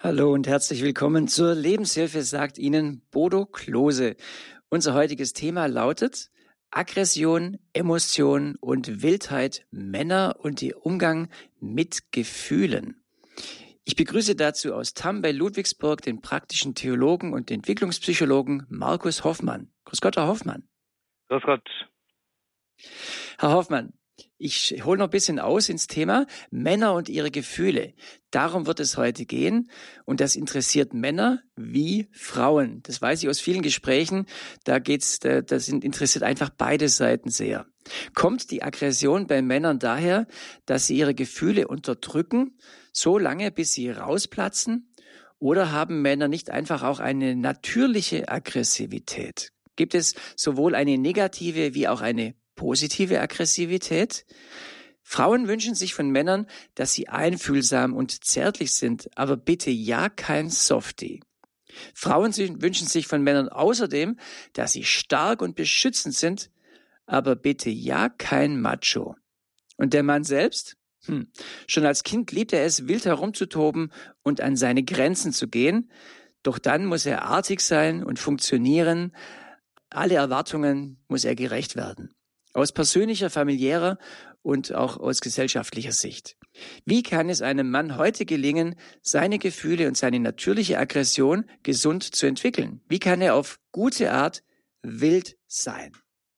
Hallo und herzlich willkommen zur Lebenshilfe, sagt Ihnen Bodo Klose. Unser heutiges Thema lautet Aggression, Emotion und Wildheit, Männer und der Umgang mit Gefühlen. Ich begrüße dazu aus Tam bei Ludwigsburg den praktischen Theologen und Entwicklungspsychologen Markus Hoffmann. Grüß Gott, Herr Hoffmann. Grüß Gott. Herr Hoffmann, ich hole noch ein bisschen aus ins Thema Männer und ihre Gefühle. Darum wird es heute gehen. Und das interessiert Männer wie Frauen. Das weiß ich aus vielen Gesprächen. Da geht's, das interessiert einfach beide Seiten sehr. Kommt die Aggression bei Männern daher, dass sie ihre Gefühle unterdrücken, so lange bis sie rausplatzen? Oder haben Männer nicht einfach auch eine natürliche Aggressivität? Gibt es sowohl eine negative wie auch eine positive Aggressivität. Frauen wünschen sich von Männern, dass sie einfühlsam und zärtlich sind, aber bitte ja kein Softie. Frauen wünschen sich von Männern außerdem, dass sie stark und beschützend sind, aber bitte ja kein Macho. Und der Mann selbst? Hm. Schon als Kind liebt er es, wild herumzutoben und an seine Grenzen zu gehen. Doch dann muss er artig sein und funktionieren. Alle Erwartungen muss er gerecht werden aus persönlicher, familiärer und auch aus gesellschaftlicher Sicht. Wie kann es einem Mann heute gelingen, seine Gefühle und seine natürliche Aggression gesund zu entwickeln? Wie kann er auf gute Art wild sein?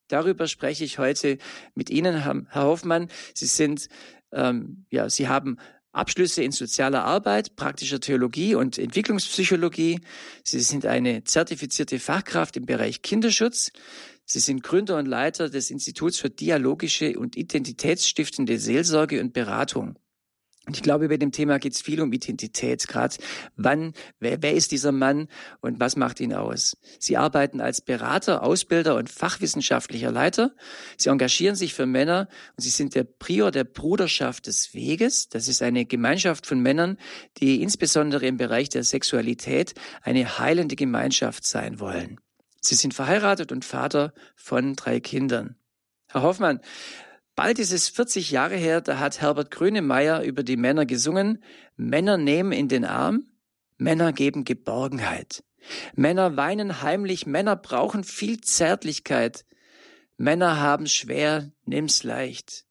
Darüber spreche ich heute mit Ihnen, Herr Hoffmann. Sie sind, ähm, ja, Sie haben Abschlüsse in sozialer Arbeit, praktischer Theologie und Entwicklungspsychologie. Sie sind eine zertifizierte Fachkraft im Bereich Kinderschutz. Sie sind Gründer und Leiter des Instituts für dialogische und identitätsstiftende Seelsorge und Beratung. Und ich glaube, bei dem Thema geht es viel um Identität. Gerade wann, wer, wer ist dieser Mann und was macht ihn aus? Sie arbeiten als Berater, Ausbilder und fachwissenschaftlicher Leiter. Sie engagieren sich für Männer und sie sind der Prior der Bruderschaft des Weges. Das ist eine Gemeinschaft von Männern, die insbesondere im Bereich der Sexualität eine heilende Gemeinschaft sein wollen. Sie sind verheiratet und Vater von drei Kindern. Herr Hoffmann, bald ist es 40 Jahre her, da hat Herbert Grönemeyer über die Männer gesungen. Männer nehmen in den Arm, Männer geben Geborgenheit. Männer weinen heimlich, Männer brauchen viel Zärtlichkeit. Männer haben schwer, nimm's leicht.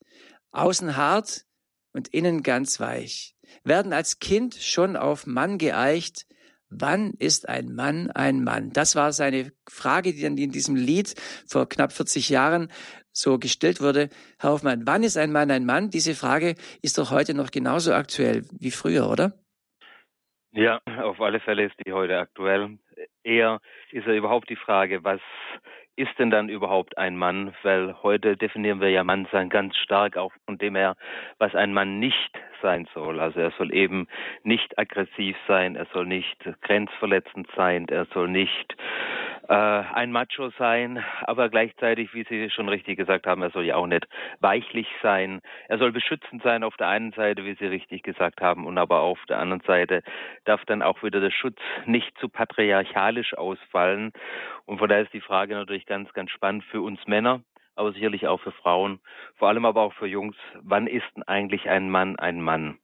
Außen hart und innen ganz weich. Werden als Kind schon auf Mann geeicht, Wann ist ein Mann ein Mann? Das war seine Frage, die dann in diesem Lied vor knapp 40 Jahren so gestellt wurde. Herr Hoffmann, wann ist ein Mann ein Mann? Diese Frage ist doch heute noch genauso aktuell wie früher, oder? Ja, auf alle Fälle ist die heute aktuell. Eher ist ja überhaupt die Frage, was ist denn dann überhaupt ein Mann? Weil heute definieren wir ja Mannsein ganz stark auch von dem her, was ein Mann nicht sein soll. Also er soll eben nicht aggressiv sein, er soll nicht grenzverletzend sein, er soll nicht äh, ein Macho sein, aber gleichzeitig, wie Sie schon richtig gesagt haben, er soll ja auch nicht weichlich sein. Er soll beschützend sein auf der einen Seite, wie Sie richtig gesagt haben, und aber auf der anderen Seite darf dann auch wieder der Schutz nicht zu patriarchalisch ausfallen. Und von daher ist die Frage natürlich ganz, ganz spannend für uns Männer, aber sicherlich auch für Frauen, vor allem aber auch für Jungs. Wann ist denn eigentlich ein Mann ein Mann?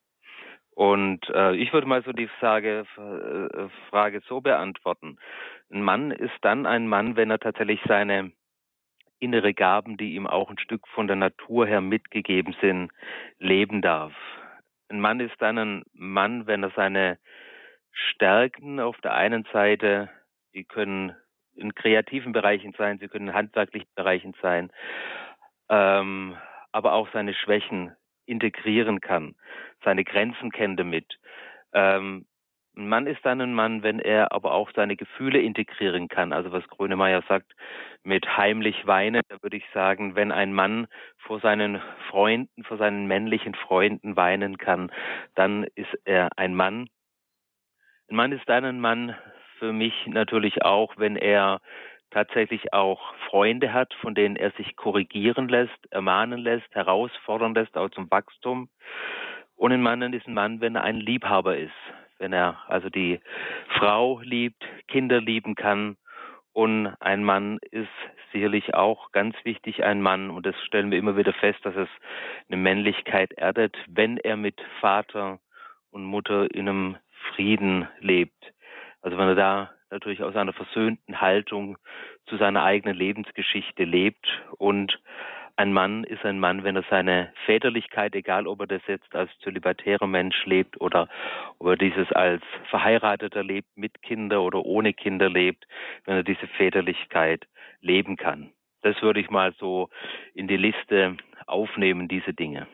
Und äh, ich würde mal so die Frage, äh, Frage so beantworten. Ein Mann ist dann ein Mann, wenn er tatsächlich seine innere Gaben, die ihm auch ein Stück von der Natur her mitgegeben sind, leben darf. Ein Mann ist dann ein Mann, wenn er seine Stärken auf der einen Seite, die können in kreativen Bereichen sein, sie können in handwerklichen Bereichen sein, ähm, aber auch seine Schwächen integrieren kann, seine Grenzen kennt damit. Ähm, ein Mann ist dann ein Mann, wenn er aber auch seine Gefühle integrieren kann. Also was Grönemeyer sagt, mit heimlich weinen, da würde ich sagen, wenn ein Mann vor seinen Freunden, vor seinen männlichen Freunden weinen kann, dann ist er ein Mann. Ein Mann ist dann ein Mann, für mich natürlich auch, wenn er tatsächlich auch Freunde hat, von denen er sich korrigieren lässt, ermahnen lässt, herausfordern lässt, auch zum Wachstum. Und ein Mann ist ein Mann, wenn er ein Liebhaber ist, wenn er also die Frau liebt, Kinder lieben kann. Und ein Mann ist sicherlich auch ganz wichtig, ein Mann, und das stellen wir immer wieder fest, dass es eine Männlichkeit erdet, wenn er mit Vater und Mutter in einem Frieden lebt. Also wenn er da natürlich aus einer versöhnten Haltung zu seiner eigenen Lebensgeschichte lebt und ein Mann ist ein Mann, wenn er seine Väterlichkeit, egal ob er das jetzt als zölibatärer Mensch lebt oder ob er dieses als Verheirateter lebt, mit Kinder oder ohne Kinder lebt, wenn er diese Väterlichkeit leben kann. Das würde ich mal so in die Liste aufnehmen, diese Dinge.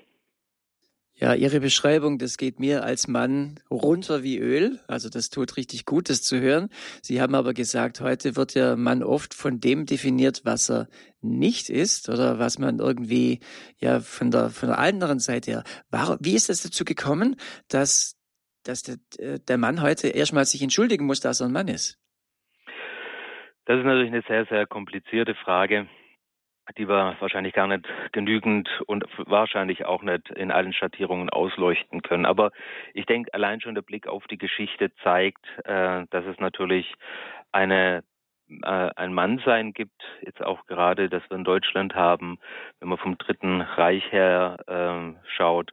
Ja, Ihre Beschreibung, das geht mir als Mann runter wie Öl. Also das tut richtig gut, das zu hören. Sie haben aber gesagt, heute wird ja Mann oft von dem definiert, was er nicht ist oder was man irgendwie ja von der von der anderen Seite her. War, wie ist es dazu gekommen, dass dass der, äh, der Mann heute erstmal sich entschuldigen muss, dass er ein Mann ist? Das ist natürlich eine sehr sehr komplizierte Frage die wir wahrscheinlich gar nicht genügend und wahrscheinlich auch nicht in allen Schattierungen ausleuchten können. Aber ich denke, allein schon der Blick auf die Geschichte zeigt, äh, dass es natürlich eine äh, ein Mannsein gibt, jetzt auch gerade, dass wir in Deutschland haben, wenn man vom Dritten Reich her äh, schaut,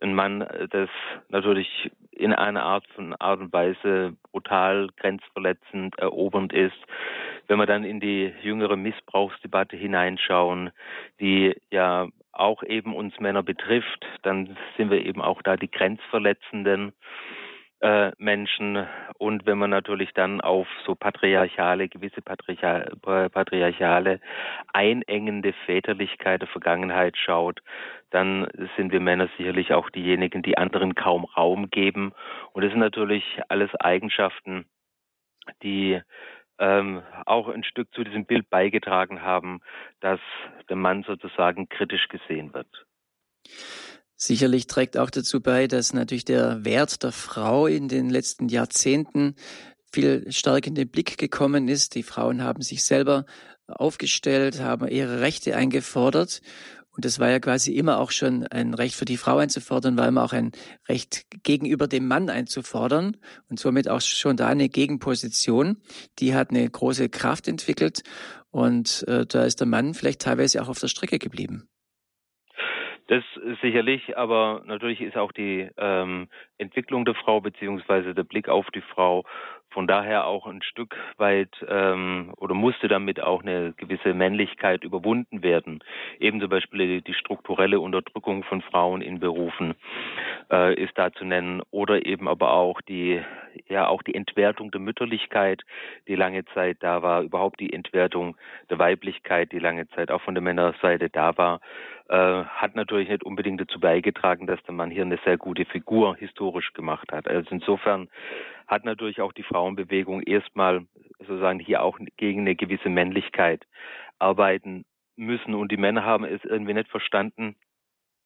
ein Mann, das natürlich in einer Art von Art und Weise brutal, grenzverletzend, erobernd ist. Wenn wir dann in die jüngere Missbrauchsdebatte hineinschauen, die ja auch eben uns Männer betrifft, dann sind wir eben auch da die Grenzverletzenden äh, Menschen. Und wenn man natürlich dann auf so patriarchale, gewisse patriarchale, einengende Väterlichkeit der Vergangenheit schaut, dann sind wir Männer sicherlich auch diejenigen, die anderen kaum Raum geben. Und das sind natürlich alles Eigenschaften, die ähm, auch ein Stück zu diesem Bild beigetragen haben, dass der Mann sozusagen kritisch gesehen wird. Sicherlich trägt auch dazu bei, dass natürlich der Wert der Frau in den letzten Jahrzehnten viel stärker in den Blick gekommen ist. Die Frauen haben sich selber aufgestellt, haben ihre Rechte eingefordert. Und das war ja quasi immer auch schon ein Recht für die Frau einzufordern, war immer auch ein Recht gegenüber dem Mann einzufordern und somit auch schon da eine Gegenposition. Die hat eine große Kraft entwickelt und äh, da ist der Mann vielleicht teilweise auch auf der Strecke geblieben. Das sicherlich, aber natürlich ist auch die ähm, Entwicklung der Frau beziehungsweise der Blick auf die Frau von daher auch ein Stück weit ähm, oder musste damit auch eine gewisse Männlichkeit überwunden werden. Eben zum Beispiel die, strukturelle Unterdrückung von Frauen in Berufen äh, ist da zu nennen. Oder eben aber auch die ja auch die Entwertung der Mütterlichkeit, die lange Zeit da war, überhaupt die Entwertung der Weiblichkeit, die lange Zeit auch von der Männerseite da war, äh, hat natürlich nicht unbedingt dazu beigetragen, dass der Mann hier eine sehr gute Figur historisch gemacht hat. Also insofern hat natürlich auch die Frauenbewegung erstmal sozusagen hier auch gegen eine gewisse Männlichkeit arbeiten müssen. Und die Männer haben es irgendwie nicht verstanden,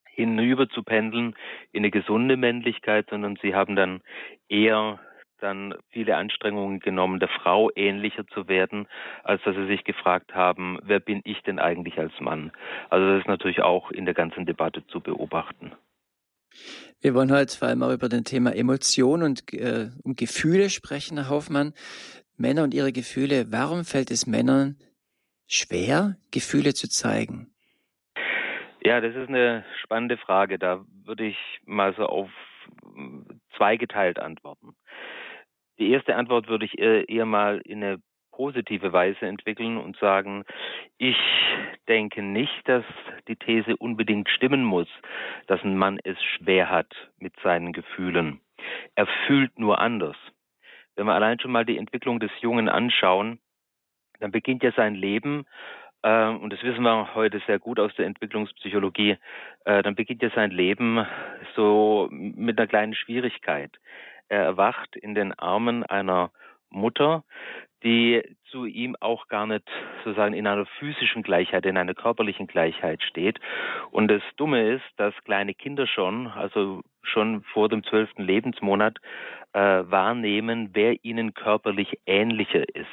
hinüber zu pendeln in eine gesunde Männlichkeit, sondern sie haben dann eher dann viele Anstrengungen genommen, der Frau ähnlicher zu werden, als dass sie sich gefragt haben, wer bin ich denn eigentlich als Mann? Also das ist natürlich auch in der ganzen Debatte zu beobachten. Wir wollen heute vor allem auch über das Thema Emotion und äh, um Gefühle sprechen, Herr Hoffmann. Männer und ihre Gefühle. Warum fällt es Männern schwer, Gefühle zu zeigen? Ja, das ist eine spannende Frage. Da würde ich mal so auf zweigeteilt antworten. Die erste Antwort würde ich eher mal in eine positive Weise entwickeln und sagen, ich denke nicht, dass die These unbedingt stimmen muss, dass ein Mann es schwer hat mit seinen Gefühlen. Er fühlt nur anders. Wenn wir allein schon mal die Entwicklung des Jungen anschauen, dann beginnt ja sein Leben, äh, und das wissen wir heute sehr gut aus der Entwicklungspsychologie, äh, dann beginnt ja sein Leben so mit einer kleinen Schwierigkeit. Er erwacht in den Armen einer Mutter, die zu ihm auch gar nicht sozusagen in einer physischen Gleichheit, in einer körperlichen Gleichheit steht. Und das Dumme ist, dass kleine Kinder schon, also schon vor dem zwölften Lebensmonat, äh, wahrnehmen, wer ihnen körperlich ähnlicher ist.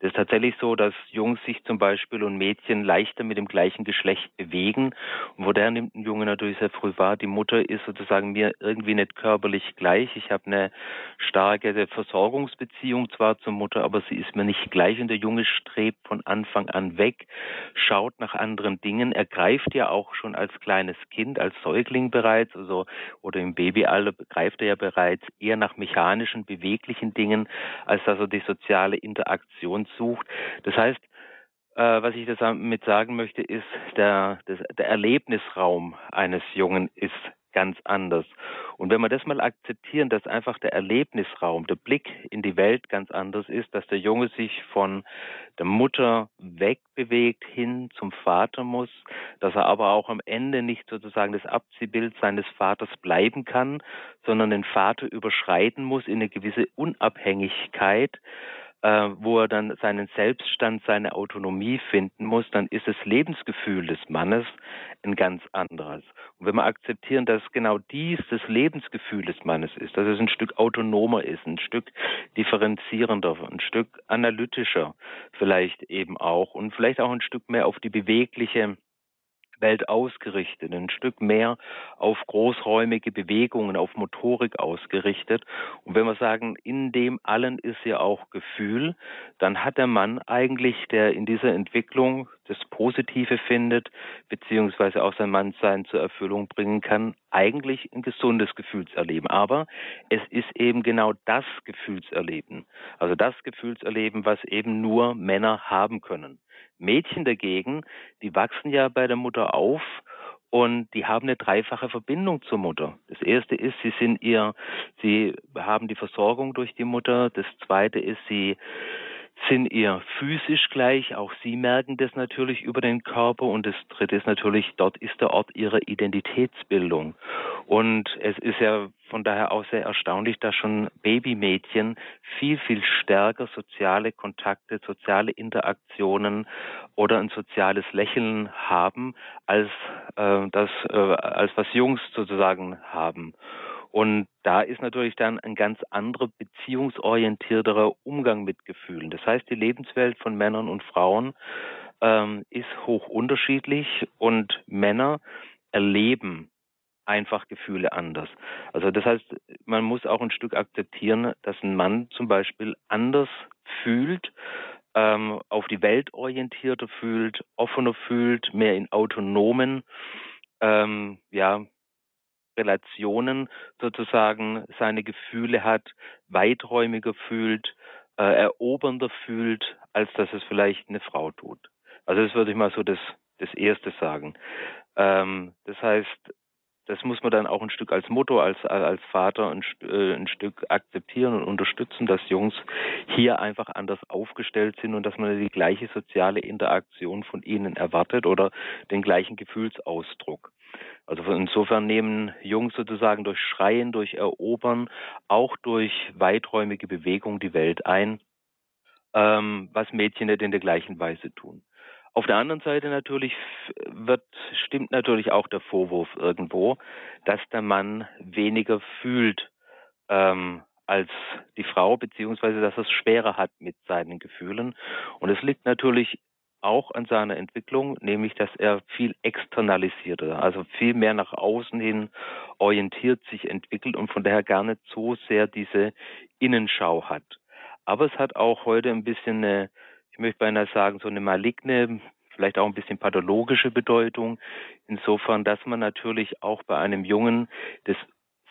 Das ist tatsächlich so, dass Jungs sich zum Beispiel und Mädchen leichter mit dem gleichen Geschlecht bewegen. Und wo der nimmt ein Junge natürlich sehr früh wahr, die Mutter ist sozusagen mir irgendwie nicht körperlich gleich. Ich habe eine starke Versorgungsbeziehung zwar zur Mutter, aber sie ist mir nicht gleich. Und der Junge strebt von Anfang an weg, schaut nach anderen Dingen. Er greift ja auch schon als kleines Kind, als Säugling bereits, also oder im Babyalter greift er ja bereits eher nach mechanischen, beweglichen Dingen, als dass er die soziale Interaktion sucht. Das heißt, äh, was ich damit sagen möchte, ist, der, der Erlebnisraum eines Jungen ist ganz anders. Und wenn wir das mal akzeptieren, dass einfach der Erlebnisraum, der Blick in die Welt ganz anders ist, dass der Junge sich von der Mutter wegbewegt hin zum Vater muss, dass er aber auch am Ende nicht sozusagen das Abziehbild seines Vaters bleiben kann, sondern den Vater überschreiten muss in eine gewisse Unabhängigkeit, äh, wo er dann seinen Selbststand, seine Autonomie finden muss, dann ist das Lebensgefühl des Mannes ein ganz anderes. Und wenn wir akzeptieren, dass genau dies das Lebensgefühl des Mannes ist, dass es ein Stück autonomer ist, ein Stück differenzierender, ein Stück analytischer vielleicht eben auch und vielleicht auch ein Stück mehr auf die bewegliche Welt ausgerichtet, ein Stück mehr auf großräumige Bewegungen, auf Motorik ausgerichtet. Und wenn wir sagen, in dem allen ist ja auch Gefühl, dann hat der Mann eigentlich, der in dieser Entwicklung das Positive findet, beziehungsweise auch sein Mannsein zur Erfüllung bringen kann, eigentlich ein gesundes Gefühlserleben. Aber es ist eben genau das Gefühlserleben, also das Gefühlserleben, was eben nur Männer haben können. Mädchen dagegen, die wachsen ja bei der Mutter auf und die haben eine dreifache Verbindung zur Mutter. Das erste ist, sie sind ihr, sie haben die Versorgung durch die Mutter. Das zweite ist, sie sind ihr physisch gleich. Auch sie merken das natürlich über den Körper. Und das dritte ist natürlich, dort ist der Ort ihrer Identitätsbildung. Und es ist ja von daher auch sehr erstaunlich, dass schon Babymädchen viel, viel stärker soziale Kontakte, soziale Interaktionen oder ein soziales Lächeln haben, als äh, das, äh, als was Jungs sozusagen haben. Und da ist natürlich dann ein ganz anderer beziehungsorientierterer Umgang mit Gefühlen. Das heißt, die Lebenswelt von Männern und Frauen ähm, ist hoch unterschiedlich und Männer erleben einfach Gefühle anders. Also das heißt, man muss auch ein Stück akzeptieren, dass ein Mann zum Beispiel anders fühlt, ähm, auf die Welt orientierter fühlt, offener fühlt, mehr in autonomen ähm, ja, Relationen sozusagen seine Gefühle hat, weiträumiger fühlt, äh, erobernder fühlt, als dass es vielleicht eine Frau tut. Also das würde ich mal so das, das Erste sagen. Ähm, das heißt, das muss man dann auch ein Stück als Motto, als, als Vater ein, äh, ein, Stück akzeptieren und unterstützen, dass Jungs hier einfach anders aufgestellt sind und dass man die gleiche soziale Interaktion von ihnen erwartet oder den gleichen Gefühlsausdruck. Also insofern nehmen Jungs sozusagen durch Schreien, durch Erobern, auch durch weiträumige Bewegung die Welt ein, ähm, was Mädchen nicht in der gleichen Weise tun. Auf der anderen Seite natürlich wird, stimmt natürlich auch der Vorwurf irgendwo, dass der Mann weniger fühlt ähm, als die Frau, beziehungsweise dass er es schwerer hat mit seinen Gefühlen. Und es liegt natürlich auch an seiner Entwicklung, nämlich dass er viel externalisierter, also viel mehr nach außen hin orientiert sich entwickelt und von daher gar nicht so sehr diese Innenschau hat. Aber es hat auch heute ein bisschen eine, ich möchte beinahe sagen, so eine maligne, vielleicht auch ein bisschen pathologische Bedeutung, insofern, dass man natürlich auch bei einem Jungen das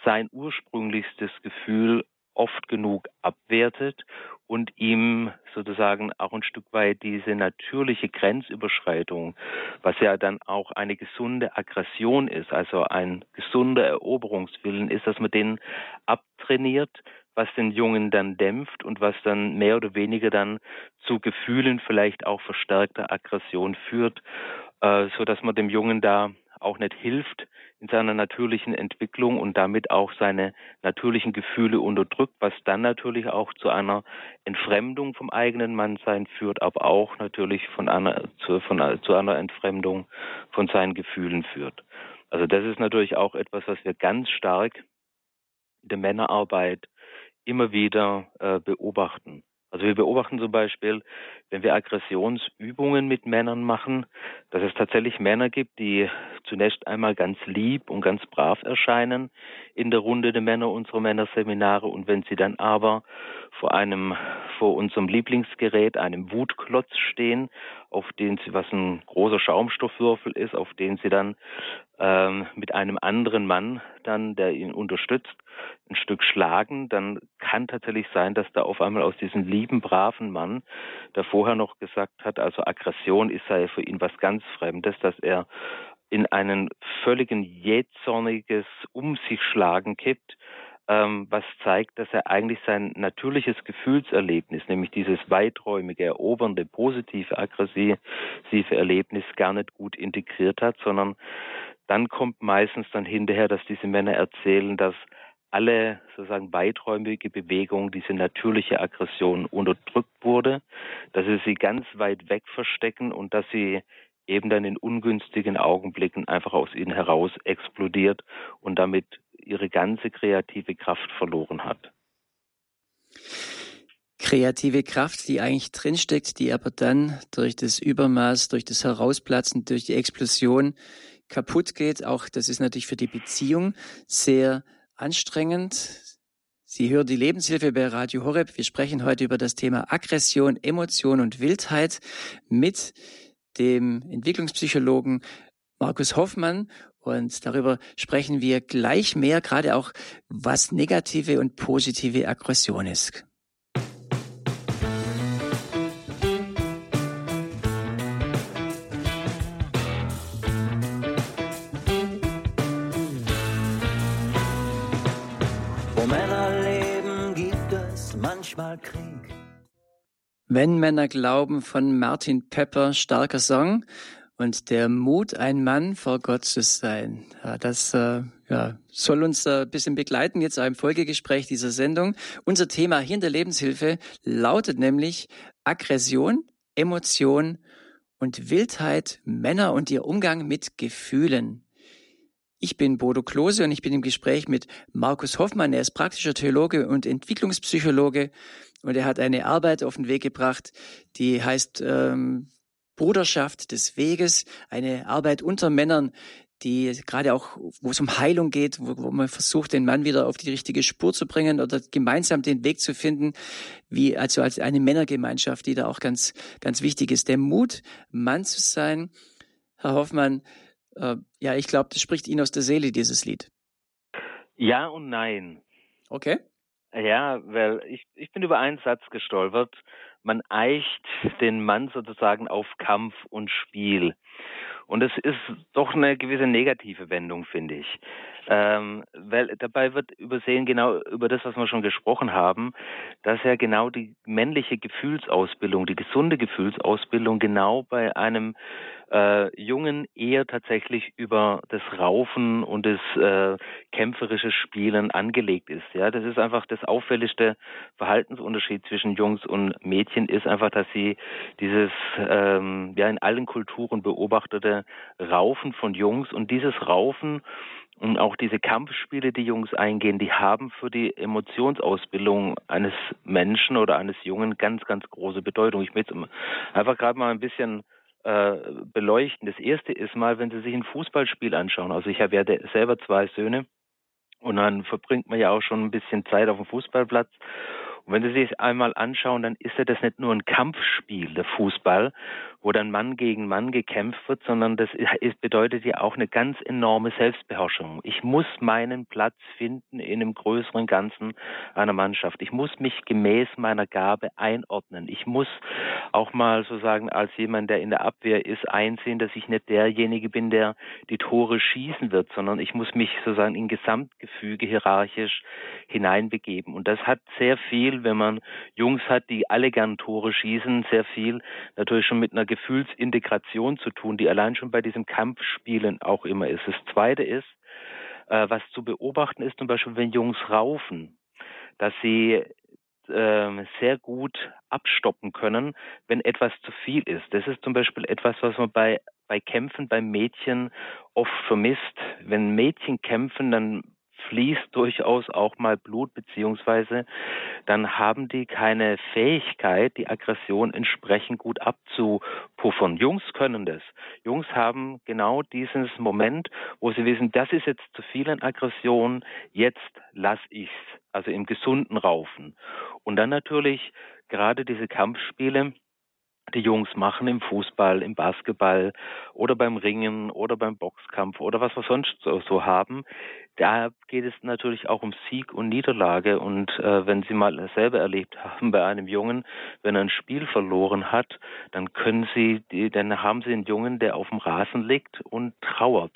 sein ursprünglichstes Gefühl oft genug abwertet und ihm sozusagen auch ein Stück weit diese natürliche Grenzüberschreitung, was ja dann auch eine gesunde Aggression ist, also ein gesunder Eroberungswillen ist, dass man den abtrainiert, was den Jungen dann dämpft und was dann mehr oder weniger dann zu Gefühlen vielleicht auch verstärkter Aggression führt, äh, so dass man dem Jungen da auch nicht hilft in seiner natürlichen Entwicklung und damit auch seine natürlichen Gefühle unterdrückt, was dann natürlich auch zu einer Entfremdung vom eigenen Mannsein führt, aber auch natürlich von einer, zu, von, zu einer Entfremdung von seinen Gefühlen führt. Also das ist natürlich auch etwas, was wir ganz stark in der Männerarbeit immer wieder äh, beobachten. Also wir beobachten zum Beispiel, wenn wir Aggressionsübungen mit Männern machen, dass es tatsächlich Männer gibt, die zunächst einmal ganz lieb und ganz brav erscheinen in der Runde der Männer unserer Männerseminare. Und wenn sie dann aber vor einem, vor unserem Lieblingsgerät, einem Wutklotz stehen, auf den sie, was ein großer Schaumstoffwürfel ist, auf den sie dann ähm, mit einem anderen Mann dann, der ihn unterstützt, ein Stück schlagen, dann kann tatsächlich sein, dass da auf einmal aus diesem lieben, braven Mann, der vorher noch gesagt hat, also Aggression ist sei für ihn was ganz Fremdes, dass er in einen völligen jähzorniges Um sich schlagen kippt, ähm, was zeigt, dass er eigentlich sein natürliches Gefühlserlebnis, nämlich dieses weiträumige, erobernde, positive, aggressive Erlebnis gar nicht gut integriert hat, sondern dann kommt meistens dann hinterher, dass diese Männer erzählen, dass alle sozusagen weiträumige Bewegung, diese natürliche Aggression unterdrückt wurde, dass sie sie ganz weit weg verstecken und dass sie eben dann in ungünstigen Augenblicken einfach aus ihnen heraus explodiert und damit ihre ganze kreative Kraft verloren hat. Kreative Kraft, die eigentlich drinsteckt, die aber dann durch das Übermaß, durch das Herausplatzen, durch die Explosion kaputt geht. Auch das ist natürlich für die Beziehung sehr anstrengend. Sie hören die Lebenshilfe bei Radio Horeb. Wir sprechen heute über das Thema Aggression, Emotion und Wildheit mit dem Entwicklungspsychologen Markus Hoffmann. Und darüber sprechen wir gleich mehr, gerade auch, was negative und positive Aggression ist. Wenn Männer glauben von Martin Pepper, starker Song. Und der Mut, ein Mann vor Gott zu sein. Ja, das äh, ja, soll uns äh, ein bisschen begleiten jetzt im Folgegespräch dieser Sendung. Unser Thema hier in der Lebenshilfe lautet nämlich Aggression, Emotion und Wildheit, Männer und ihr Umgang mit Gefühlen. Ich bin Bodo Klose und ich bin im Gespräch mit Markus Hoffmann. Er ist praktischer Theologe und Entwicklungspsychologe und er hat eine Arbeit auf den Weg gebracht, die heißt ähm, Bruderschaft des Weges, eine Arbeit unter Männern, die gerade auch, wo es um Heilung geht, wo, wo man versucht, den Mann wieder auf die richtige Spur zu bringen oder gemeinsam den Weg zu finden, wie also als eine Männergemeinschaft, die da auch ganz, ganz wichtig ist. Der Mut, Mann zu sein, Herr Hoffmann, äh, ja, ich glaube, das spricht Ihnen aus der Seele, dieses Lied. Ja und nein. Okay. Ja, weil ich, ich bin über einen Satz gestolpert. Man eicht den Mann sozusagen auf Kampf und Spiel. Und es ist doch eine gewisse negative Wendung, finde ich. Ähm, weil dabei wird übersehen, genau über das, was wir schon gesprochen haben, dass ja genau die männliche Gefühlsausbildung, die gesunde Gefühlsausbildung genau bei einem äh, Jungen eher tatsächlich über das Raufen und das äh, kämpferische Spielen angelegt ist. Ja, das ist einfach das auffälligste Verhaltensunterschied zwischen Jungs und Mädchen ist einfach, dass sie dieses ähm, ja in allen Kulturen beobachtete Raufen von Jungs und dieses Raufen und auch diese Kampfspiele, die Jungs eingehen, die haben für die Emotionsausbildung eines Menschen oder eines Jungen ganz, ganz große Bedeutung. Ich möchte einfach gerade mal ein bisschen äh, beleuchten. Das erste ist mal, wenn Sie sich ein Fußballspiel anschauen. Also ich habe ja selber zwei Söhne und dann verbringt man ja auch schon ein bisschen Zeit auf dem Fußballplatz. Und wenn Sie sich einmal anschauen, dann ist ja das nicht nur ein Kampfspiel, der Fußball, wo dann Mann gegen Mann gekämpft wird, sondern das ist, bedeutet ja auch eine ganz enorme Selbstbeherrschung. Ich muss meinen Platz finden in einem größeren Ganzen einer Mannschaft. Ich muss mich gemäß meiner Gabe einordnen. Ich muss auch mal sozusagen als jemand, der in der Abwehr ist, einsehen, dass ich nicht derjenige bin, der die Tore schießen wird, sondern ich muss mich sozusagen in Gesamtgefüge hierarchisch hineinbegeben. Und das hat sehr viel, wenn man Jungs hat, die alle gern Tore schießen, sehr viel natürlich schon mit einer Gefühlsintegration zu tun, die allein schon bei diesem Kampfspielen auch immer ist. Das Zweite ist, äh, was zu beobachten ist, zum Beispiel, wenn Jungs raufen, dass sie äh, sehr gut abstoppen können, wenn etwas zu viel ist. Das ist zum Beispiel etwas, was man bei, bei Kämpfen bei Mädchen oft vermisst. Wenn Mädchen kämpfen, dann fließt durchaus auch mal Blut, beziehungsweise dann haben die keine Fähigkeit, die Aggression entsprechend gut abzupuffern. Jungs können das. Jungs haben genau dieses Moment, wo sie wissen, das ist jetzt zu viel an Aggression, jetzt lass ich's. Also im gesunden Raufen. Und dann natürlich gerade diese Kampfspiele, die Jungs machen im Fußball, im Basketball oder beim Ringen oder beim Boxkampf oder was wir sonst so, so haben, da geht es natürlich auch um Sieg und Niederlage. Und äh, wenn Sie mal selber erlebt haben bei einem Jungen, wenn er ein Spiel verloren hat, dann können Sie, dann haben Sie einen Jungen, der auf dem Rasen liegt und trauert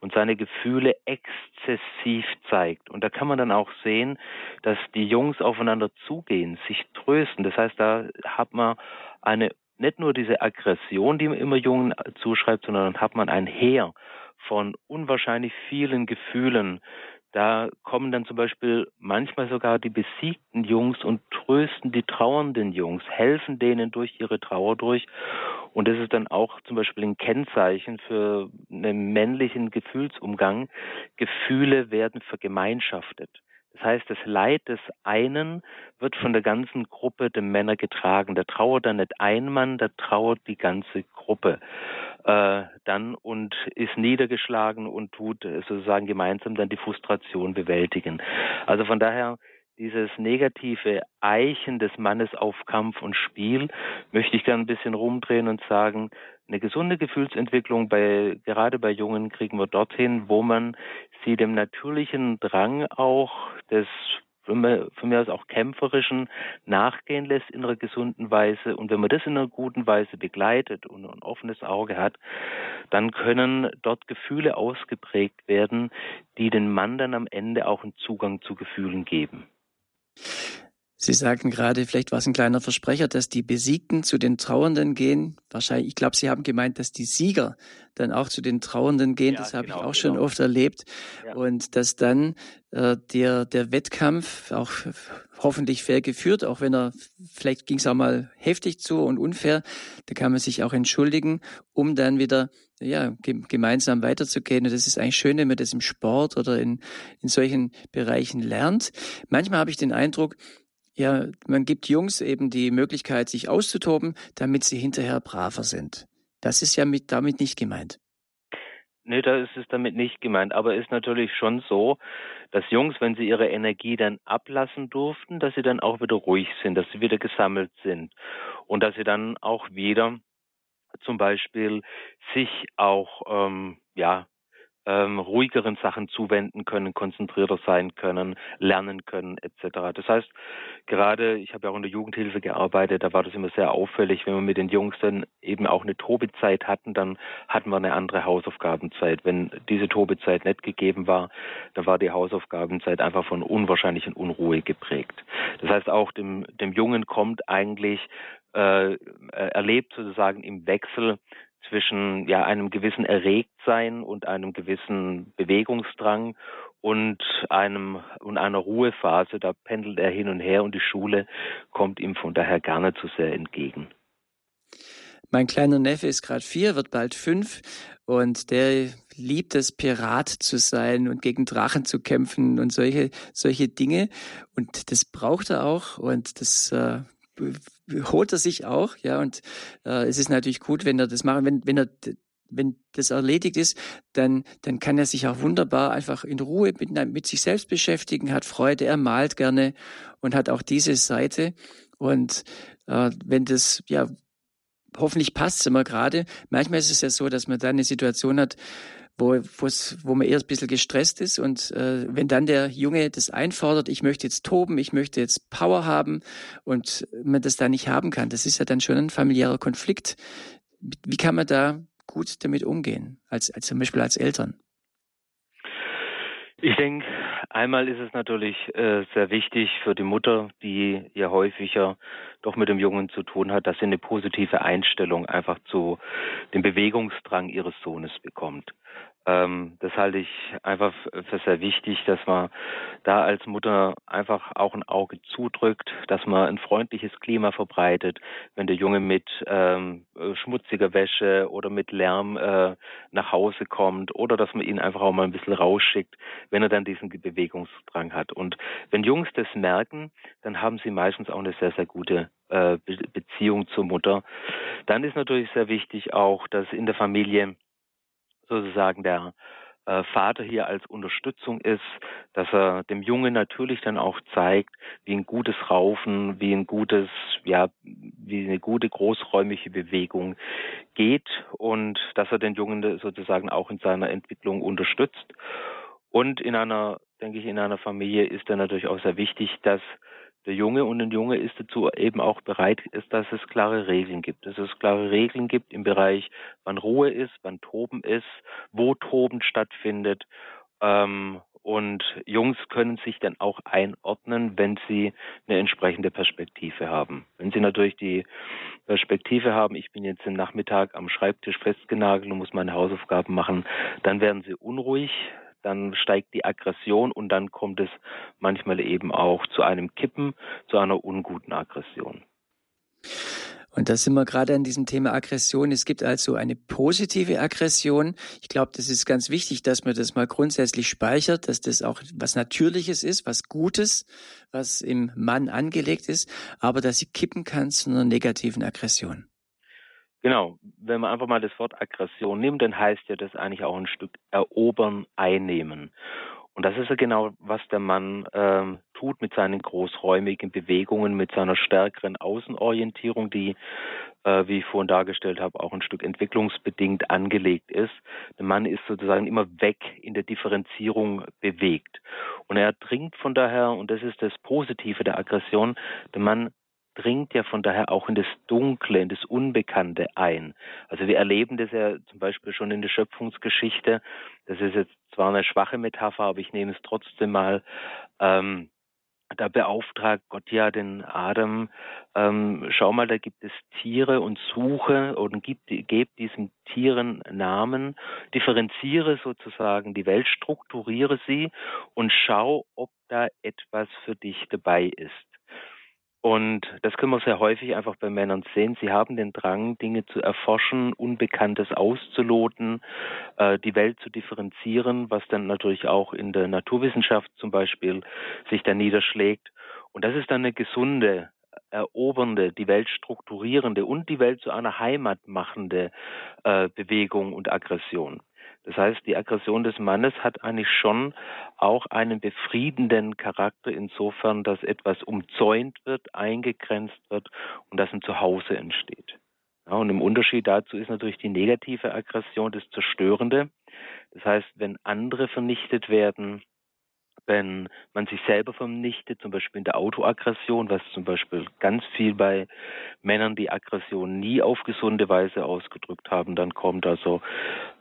und seine Gefühle exzessiv zeigt. Und da kann man dann auch sehen, dass die Jungs aufeinander zugehen, sich trösten. Das heißt, da hat man eine nicht nur diese Aggression, die man immer Jungen zuschreibt, sondern hat man ein Heer von unwahrscheinlich vielen Gefühlen. Da kommen dann zum Beispiel manchmal sogar die besiegten Jungs und trösten die trauernden Jungs, helfen denen durch ihre Trauer durch. Und das ist dann auch zum Beispiel ein Kennzeichen für einen männlichen Gefühlsumgang. Gefühle werden vergemeinschaftet. Das heißt, das Leid des einen wird von der ganzen Gruppe der Männer getragen. Da trauert dann nicht ein Mann, da trauert die ganze Gruppe äh, dann und ist niedergeschlagen und tut sozusagen gemeinsam dann die Frustration bewältigen. Also von daher dieses negative Eichen des Mannes auf Kampf und Spiel möchte ich gerne ein bisschen rumdrehen und sagen, eine gesunde Gefühlsentwicklung bei, gerade bei Jungen kriegen wir dorthin, wo man sie dem natürlichen Drang auch des von mir aus auch kämpferischen nachgehen lässt in einer gesunden Weise. Und wenn man das in einer guten Weise begleitet und ein offenes Auge hat, dann können dort Gefühle ausgeprägt werden, die den Mann dann am Ende auch einen Zugang zu Gefühlen geben. Sie sagten gerade, vielleicht war es ein kleiner Versprecher, dass die Besiegten zu den Trauernden gehen. Wahrscheinlich, ich glaube, Sie haben gemeint, dass die Sieger dann auch zu den Trauernden gehen. Ja, das habe genau, ich auch genau. schon oft erlebt. Ja. Und dass dann äh, der, der Wettkampf auch hoffentlich fair geführt, auch wenn er, vielleicht ging es auch mal heftig zu und unfair, da kann man sich auch entschuldigen, um dann wieder ja, gemeinsam weiterzugehen. Und das ist eigentlich schön, wenn man das im Sport oder in, in solchen Bereichen lernt. Manchmal habe ich den Eindruck, ja, man gibt Jungs eben die Möglichkeit, sich auszutoben, damit sie hinterher braver sind. Das ist ja mit, damit nicht gemeint. Nee, da ist es damit nicht gemeint. Aber es ist natürlich schon so, dass Jungs, wenn sie ihre Energie dann ablassen durften, dass sie dann auch wieder ruhig sind, dass sie wieder gesammelt sind und dass sie dann auch wieder zum Beispiel sich auch ähm, ja ähm, ruhigeren Sachen zuwenden können, konzentrierter sein können, lernen können etc. Das heißt, gerade ich habe ja auch in der Jugendhilfe gearbeitet, da war das immer sehr auffällig, wenn wir mit den Jungs dann eben auch eine Tobezeit hatten, dann hatten wir eine andere Hausaufgabenzeit. Wenn diese Tobezeit nicht gegeben war, dann war die Hausaufgabenzeit einfach von unwahrscheinlichen Unruhe geprägt. Das heißt, auch dem, dem Jungen kommt eigentlich äh, erlebt sozusagen im Wechsel zwischen ja einem gewissen Erregtsein und einem gewissen Bewegungsdrang und einem und einer Ruhephase. Da pendelt er hin und her und die Schule kommt ihm von daher gar nicht so sehr entgegen. Mein kleiner Neffe ist gerade vier, wird bald fünf und der liebt es, Pirat zu sein und gegen Drachen zu kämpfen und solche, solche Dinge. Und das braucht er auch und das äh, holt er sich auch, ja, und äh, es ist natürlich gut, wenn er das macht, wenn, wenn er wenn das erledigt ist, dann, dann kann er sich auch wunderbar einfach in Ruhe mit, mit sich selbst beschäftigen, hat Freude, er malt gerne und hat auch diese Seite. Und äh, wenn das, ja, hoffentlich passt es immer gerade. Manchmal ist es ja so, dass man dann eine Situation hat, wo, wo man eher ein bisschen gestresst ist. Und äh, wenn dann der Junge das einfordert, ich möchte jetzt toben, ich möchte jetzt Power haben und man das da nicht haben kann, das ist ja dann schon ein familiärer Konflikt. Wie kann man da gut damit umgehen, als, als zum Beispiel als Eltern? Ich denke, einmal ist es natürlich äh, sehr wichtig für die Mutter, die ja häufiger doch mit dem Jungen zu tun hat, dass sie eine positive Einstellung einfach zu dem Bewegungsdrang ihres Sohnes bekommt. Ähm, das halte ich einfach für sehr wichtig, dass man da als Mutter einfach auch ein Auge zudrückt, dass man ein freundliches Klima verbreitet, wenn der Junge mit ähm, schmutziger Wäsche oder mit Lärm äh, nach Hause kommt oder dass man ihn einfach auch mal ein bisschen rausschickt, wenn er dann diesen Bewegungsdrang hat. Und wenn Jungs das merken, dann haben sie meistens auch eine sehr, sehr gute äh, Beziehung zur Mutter. Dann ist natürlich sehr wichtig auch, dass in der Familie sozusagen der äh, Vater hier als Unterstützung ist, dass er dem Jungen natürlich dann auch zeigt, wie ein gutes Raufen, wie ein gutes, ja, wie eine gute großräumige Bewegung geht und dass er den Jungen sozusagen auch in seiner Entwicklung unterstützt. Und in einer, denke ich, in einer Familie ist dann natürlich auch sehr wichtig, dass der Junge und ein Junge ist dazu eben auch bereit ist, dass es klare Regeln gibt. Dass es klare Regeln gibt im Bereich, wann Ruhe ist, wann Toben ist, wo Toben stattfindet. Ähm, und Jungs können sich dann auch einordnen, wenn sie eine entsprechende Perspektive haben. Wenn sie natürlich die Perspektive haben, ich bin jetzt im Nachmittag am Schreibtisch festgenagelt und muss meine Hausaufgaben machen, dann werden sie unruhig, dann steigt die Aggression und dann kommt es manchmal eben auch zu einem Kippen, zu einer unguten Aggression. Und da sind wir gerade an diesem Thema Aggression. Es gibt also eine positive Aggression. Ich glaube, das ist ganz wichtig, dass man das mal grundsätzlich speichert, dass das auch was Natürliches ist, was Gutes, was im Mann angelegt ist, aber dass sie kippen kann zu einer negativen Aggression. Genau, wenn man einfach mal das Wort Aggression nimmt, dann heißt ja das eigentlich auch ein Stück erobern, einnehmen. Und das ist ja genau, was der Mann ähm, tut mit seinen großräumigen Bewegungen, mit seiner stärkeren Außenorientierung, die, äh, wie ich vorhin dargestellt habe, auch ein Stück entwicklungsbedingt angelegt ist. Der Mann ist sozusagen immer weg in der Differenzierung bewegt. Und er dringt von daher, und das ist das Positive der Aggression, der Mann dringt ja von daher auch in das Dunkle, in das Unbekannte ein. Also wir erleben das ja zum Beispiel schon in der Schöpfungsgeschichte. Das ist jetzt zwar eine schwache Metapher, aber ich nehme es trotzdem mal. Ähm, da beauftragt Gott ja den Adam, ähm, schau mal, da gibt es Tiere und suche und gib, gib diesen Tieren Namen, differenziere sozusagen die Welt, strukturiere sie und schau, ob da etwas für dich dabei ist. Und das können wir sehr häufig einfach bei Männern sehen. Sie haben den Drang, Dinge zu erforschen, Unbekanntes auszuloten, äh, die Welt zu differenzieren, was dann natürlich auch in der Naturwissenschaft zum Beispiel sich dann niederschlägt. Und das ist dann eine gesunde, erobernde, die Welt strukturierende und die Welt zu einer Heimat machende äh, Bewegung und Aggression. Das heißt, die Aggression des Mannes hat eigentlich schon auch einen befriedenden Charakter insofern, dass etwas umzäunt wird, eingegrenzt wird und dass ein Zuhause entsteht. Ja, und im Unterschied dazu ist natürlich die negative Aggression das Zerstörende. Das heißt, wenn andere vernichtet werden, wenn man sich selber vernichtet, zum Beispiel in der Autoaggression, was zum Beispiel ganz viel bei Männern, die Aggression nie auf gesunde Weise ausgedrückt haben, dann kommt also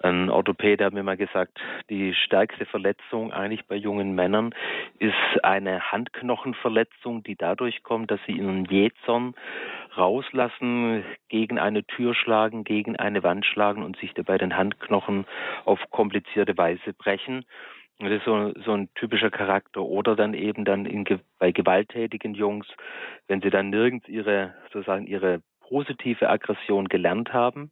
ein Orthopäde hat mir mal gesagt, die stärkste Verletzung eigentlich bei jungen Männern ist eine Handknochenverletzung, die dadurch kommt, dass sie ihren Jäzern rauslassen, gegen eine Tür schlagen, gegen eine Wand schlagen und sich dabei den Handknochen auf komplizierte Weise brechen. Das ist so, so ein typischer Charakter. Oder dann eben dann in, bei gewalttätigen Jungs, wenn sie dann nirgends ihre, sozusagen ihre positive Aggression gelernt haben,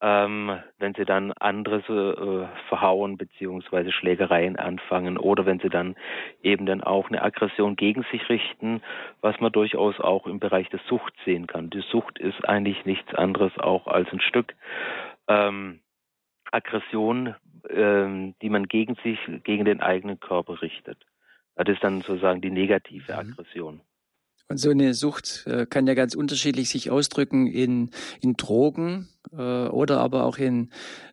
ähm, wenn sie dann andere äh, verhauen beziehungsweise Schlägereien anfangen oder wenn sie dann eben dann auch eine Aggression gegen sich richten, was man durchaus auch im Bereich der Sucht sehen kann. Die Sucht ist eigentlich nichts anderes auch als ein Stück ähm, Aggression, ähm, die man gegen sich, gegen den eigenen Körper richtet. Das ist dann sozusagen die negative mhm. Aggression. Und so eine Sucht äh, kann ja ganz unterschiedlich sich ausdrücken in, in Drogen äh, oder aber auch in,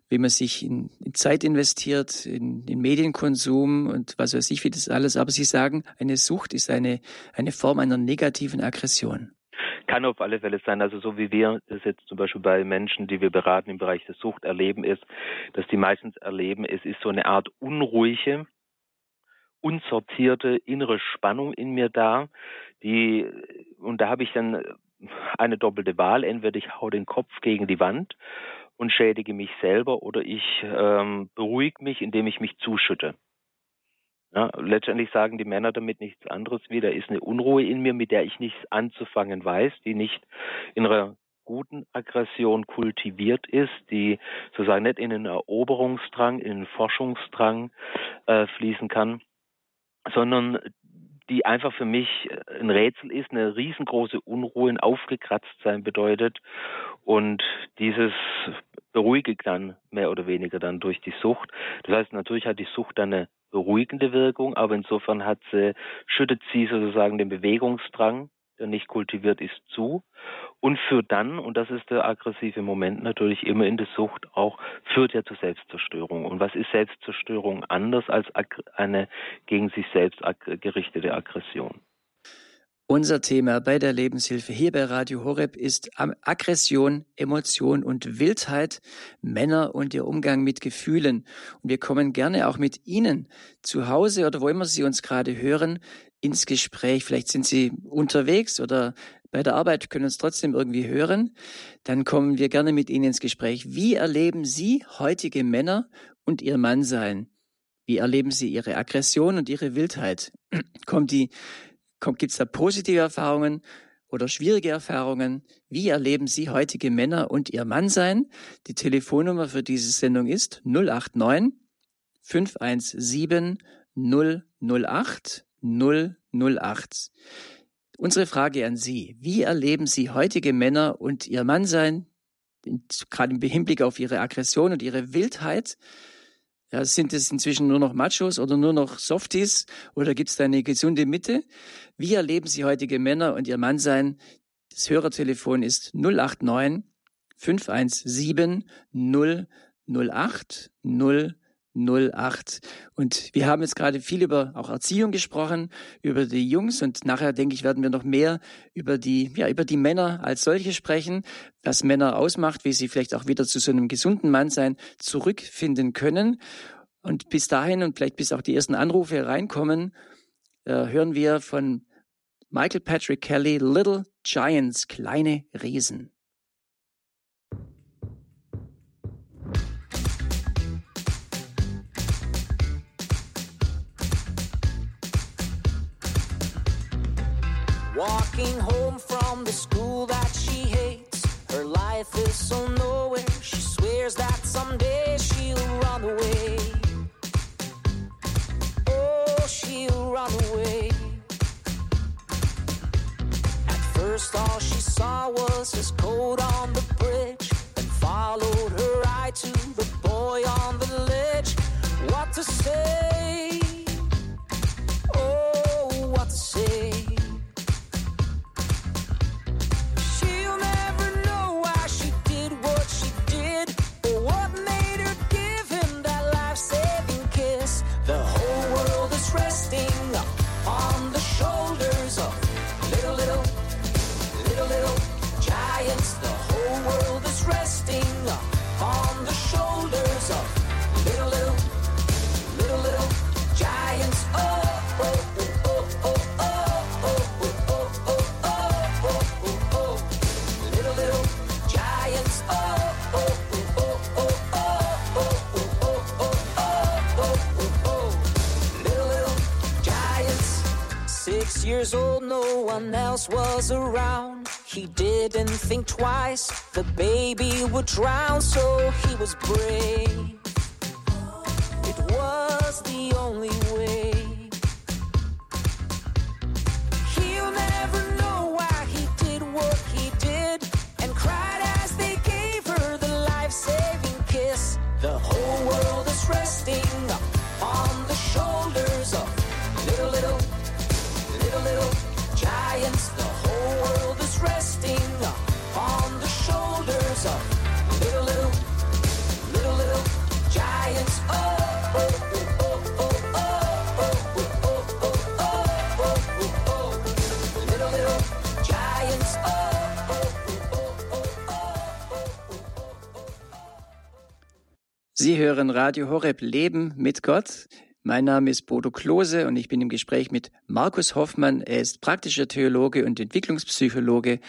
wie man sich in, in Zeit investiert, in, in Medienkonsum und was weiß ich, wie das alles. Aber Sie sagen, eine Sucht ist eine, eine Form einer negativen Aggression. Kann auf alle Fälle sein. Also so wie wir das jetzt zum Beispiel bei Menschen, die wir beraten im Bereich der Sucht erleben, ist, dass die meistens erleben, es ist so eine Art unruhige, unsortierte innere Spannung in mir da, die, und da habe ich dann eine doppelte Wahl. Entweder ich hau den Kopf gegen die Wand und schädige mich selber oder ich ähm, beruhige mich, indem ich mich zuschütte. Ja, letztendlich sagen die Männer damit nichts anderes wie, da ist eine Unruhe in mir, mit der ich nichts anzufangen weiß, die nicht in einer guten Aggression kultiviert ist, die sozusagen nicht in einen Eroberungsdrang, in einen Forschungsdrang äh, fließen kann, sondern die einfach für mich ein Rätsel ist, eine riesengroße Unruhe, ein Aufgekratztsein bedeutet und dieses beruhige dann mehr oder weniger dann durch die Sucht. Das heißt, natürlich hat die Sucht dann eine beruhigende Wirkung, aber insofern hat sie, schüttet sie sozusagen den Bewegungsdrang nicht kultiviert ist, zu und führt dann, und das ist der aggressive Moment natürlich immer in der Sucht auch, führt ja zur Selbstzerstörung. Und was ist Selbstzerstörung anders als eine gegen sich selbst gerichtete Aggression? Unser Thema bei der Lebenshilfe hier bei Radio Horeb ist Aggression, Emotion und Wildheit, Männer und ihr Umgang mit Gefühlen. Und wir kommen gerne auch mit Ihnen zu Hause oder wo immer Sie uns gerade hören, ins Gespräch. Vielleicht sind Sie unterwegs oder bei der Arbeit, können uns trotzdem irgendwie hören. Dann kommen wir gerne mit Ihnen ins Gespräch. Wie erleben Sie heutige Männer und ihr Mannsein? Wie erleben Sie Ihre Aggression und Ihre Wildheit? Kommt die Gibt es da positive Erfahrungen oder schwierige Erfahrungen? Wie erleben Sie heutige Männer und ihr Mannsein? Die Telefonnummer für diese Sendung ist 089 517 008 008. Unsere Frage an Sie. Wie erleben Sie heutige Männer und ihr Mannsein, gerade im Hinblick auf ihre Aggression und ihre Wildheit? Ja, sind es inzwischen nur noch Machos oder nur noch Softies oder gibt es da eine gesunde Mitte? Wie erleben Sie heutige Männer und ihr Mannsein? Das Hörertelefon ist 089 517 008 008. Und wir haben jetzt gerade viel über auch Erziehung gesprochen, über die Jungs und nachher denke ich, werden wir noch mehr über die, ja, über die Männer als solche sprechen, was Männer ausmacht, wie sie vielleicht auch wieder zu so einem gesunden Mannsein zurückfinden können. Und bis dahin und vielleicht bis auch die ersten Anrufe reinkommen, äh, hören wir von Michael Patrick Kelly Little Giants, kleine Riesen. Walking home from the school that she hates. Her life is so nowhere. She swears that someday she'll run away. Oh, she'll run away. At first, all she saw was his coat on the bridge, and followed her eye to the boy on the ledge. What to say? Oh, what to say? Was around. He didn't think twice, the baby would drown, so he was brave. Hören Radio Horeb Leben mit Gott. Mein Name ist Bodo Klose und ich bin im Gespräch mit Markus Hoffmann. Er ist praktischer Theologe und Entwicklungspsychologe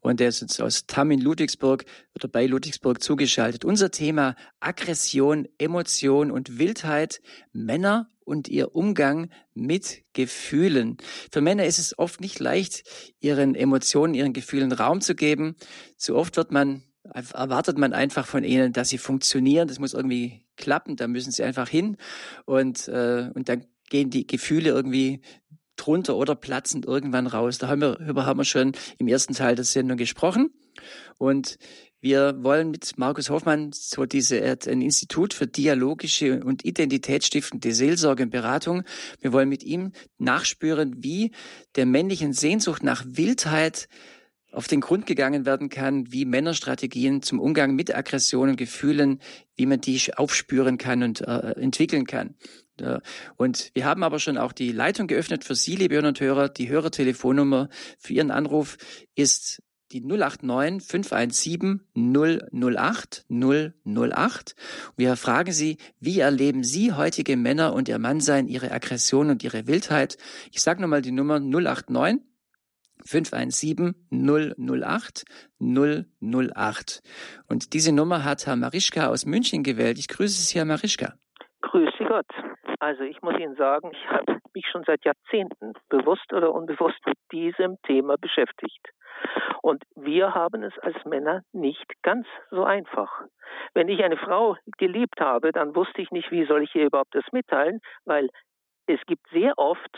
und er ist jetzt aus Tamm in Ludwigsburg oder bei Ludwigsburg zugeschaltet. Unser Thema Aggression, Emotion und Wildheit, Männer und ihr Umgang mit Gefühlen. Für Männer ist es oft nicht leicht, ihren Emotionen, ihren Gefühlen Raum zu geben. Zu oft wird man erwartet man einfach von ihnen, dass sie funktionieren. Das muss irgendwie klappen. Da müssen sie einfach hin und äh, und dann gehen die Gefühle irgendwie drunter oder platzen irgendwann raus. Da haben wir, darüber haben wir schon im ersten Teil der Sendung gesprochen. Und wir wollen mit Markus Hoffmann so diese, ein Institut für dialogische und identitätsstiftende Seelsorge und Beratung. Wir wollen mit ihm nachspüren, wie der männlichen Sehnsucht nach Wildheit auf den Grund gegangen werden kann, wie Männerstrategien zum Umgang mit Aggressionen, Gefühlen, wie man die aufspüren kann und äh, entwickeln kann. Und wir haben aber schon auch die Leitung geöffnet für Sie, liebe Hörer und Hörer. Die Hörertelefonnummer für Ihren Anruf ist die 089 517 008 008. Wir fragen Sie, wie erleben Sie heutige Männer und Ihr Mannsein, Ihre Aggression und Ihre Wildheit? Ich sage nochmal die Nummer 089 517 008 008. Und diese Nummer hat Herr Marischka aus München gewählt. Ich grüße Sie, Herr Marischka. Grüße Gott. Also ich muss Ihnen sagen, ich habe mich schon seit Jahrzehnten bewusst oder unbewusst mit diesem Thema beschäftigt. Und wir haben es als Männer nicht ganz so einfach. Wenn ich eine Frau geliebt habe, dann wusste ich nicht, wie soll ich ihr überhaupt das mitteilen, weil es gibt sehr oft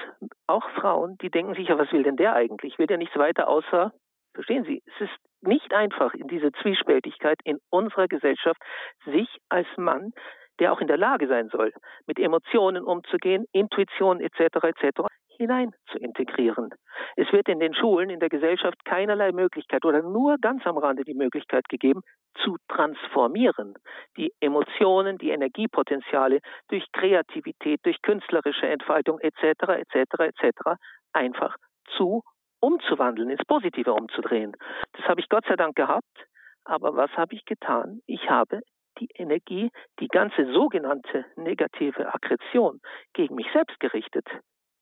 auch Frauen, die denken sich, ja, was will denn der eigentlich? Will der nichts weiter außer, verstehen Sie, es ist nicht einfach in diese Zwiespältigkeit in unserer Gesellschaft, sich als Mann, der auch in der Lage sein soll, mit Emotionen umzugehen, Intuition etc. etc hinein zu integrieren. Es wird in den Schulen, in der Gesellschaft keinerlei Möglichkeit oder nur ganz am Rande die Möglichkeit gegeben, zu transformieren. Die Emotionen, die Energiepotenziale durch Kreativität, durch künstlerische Entfaltung etc. etc. etc. einfach zu umzuwandeln, ins Positive umzudrehen. Das habe ich Gott sei Dank gehabt. Aber was habe ich getan? Ich habe die Energie, die ganze sogenannte negative Aggression gegen mich selbst gerichtet.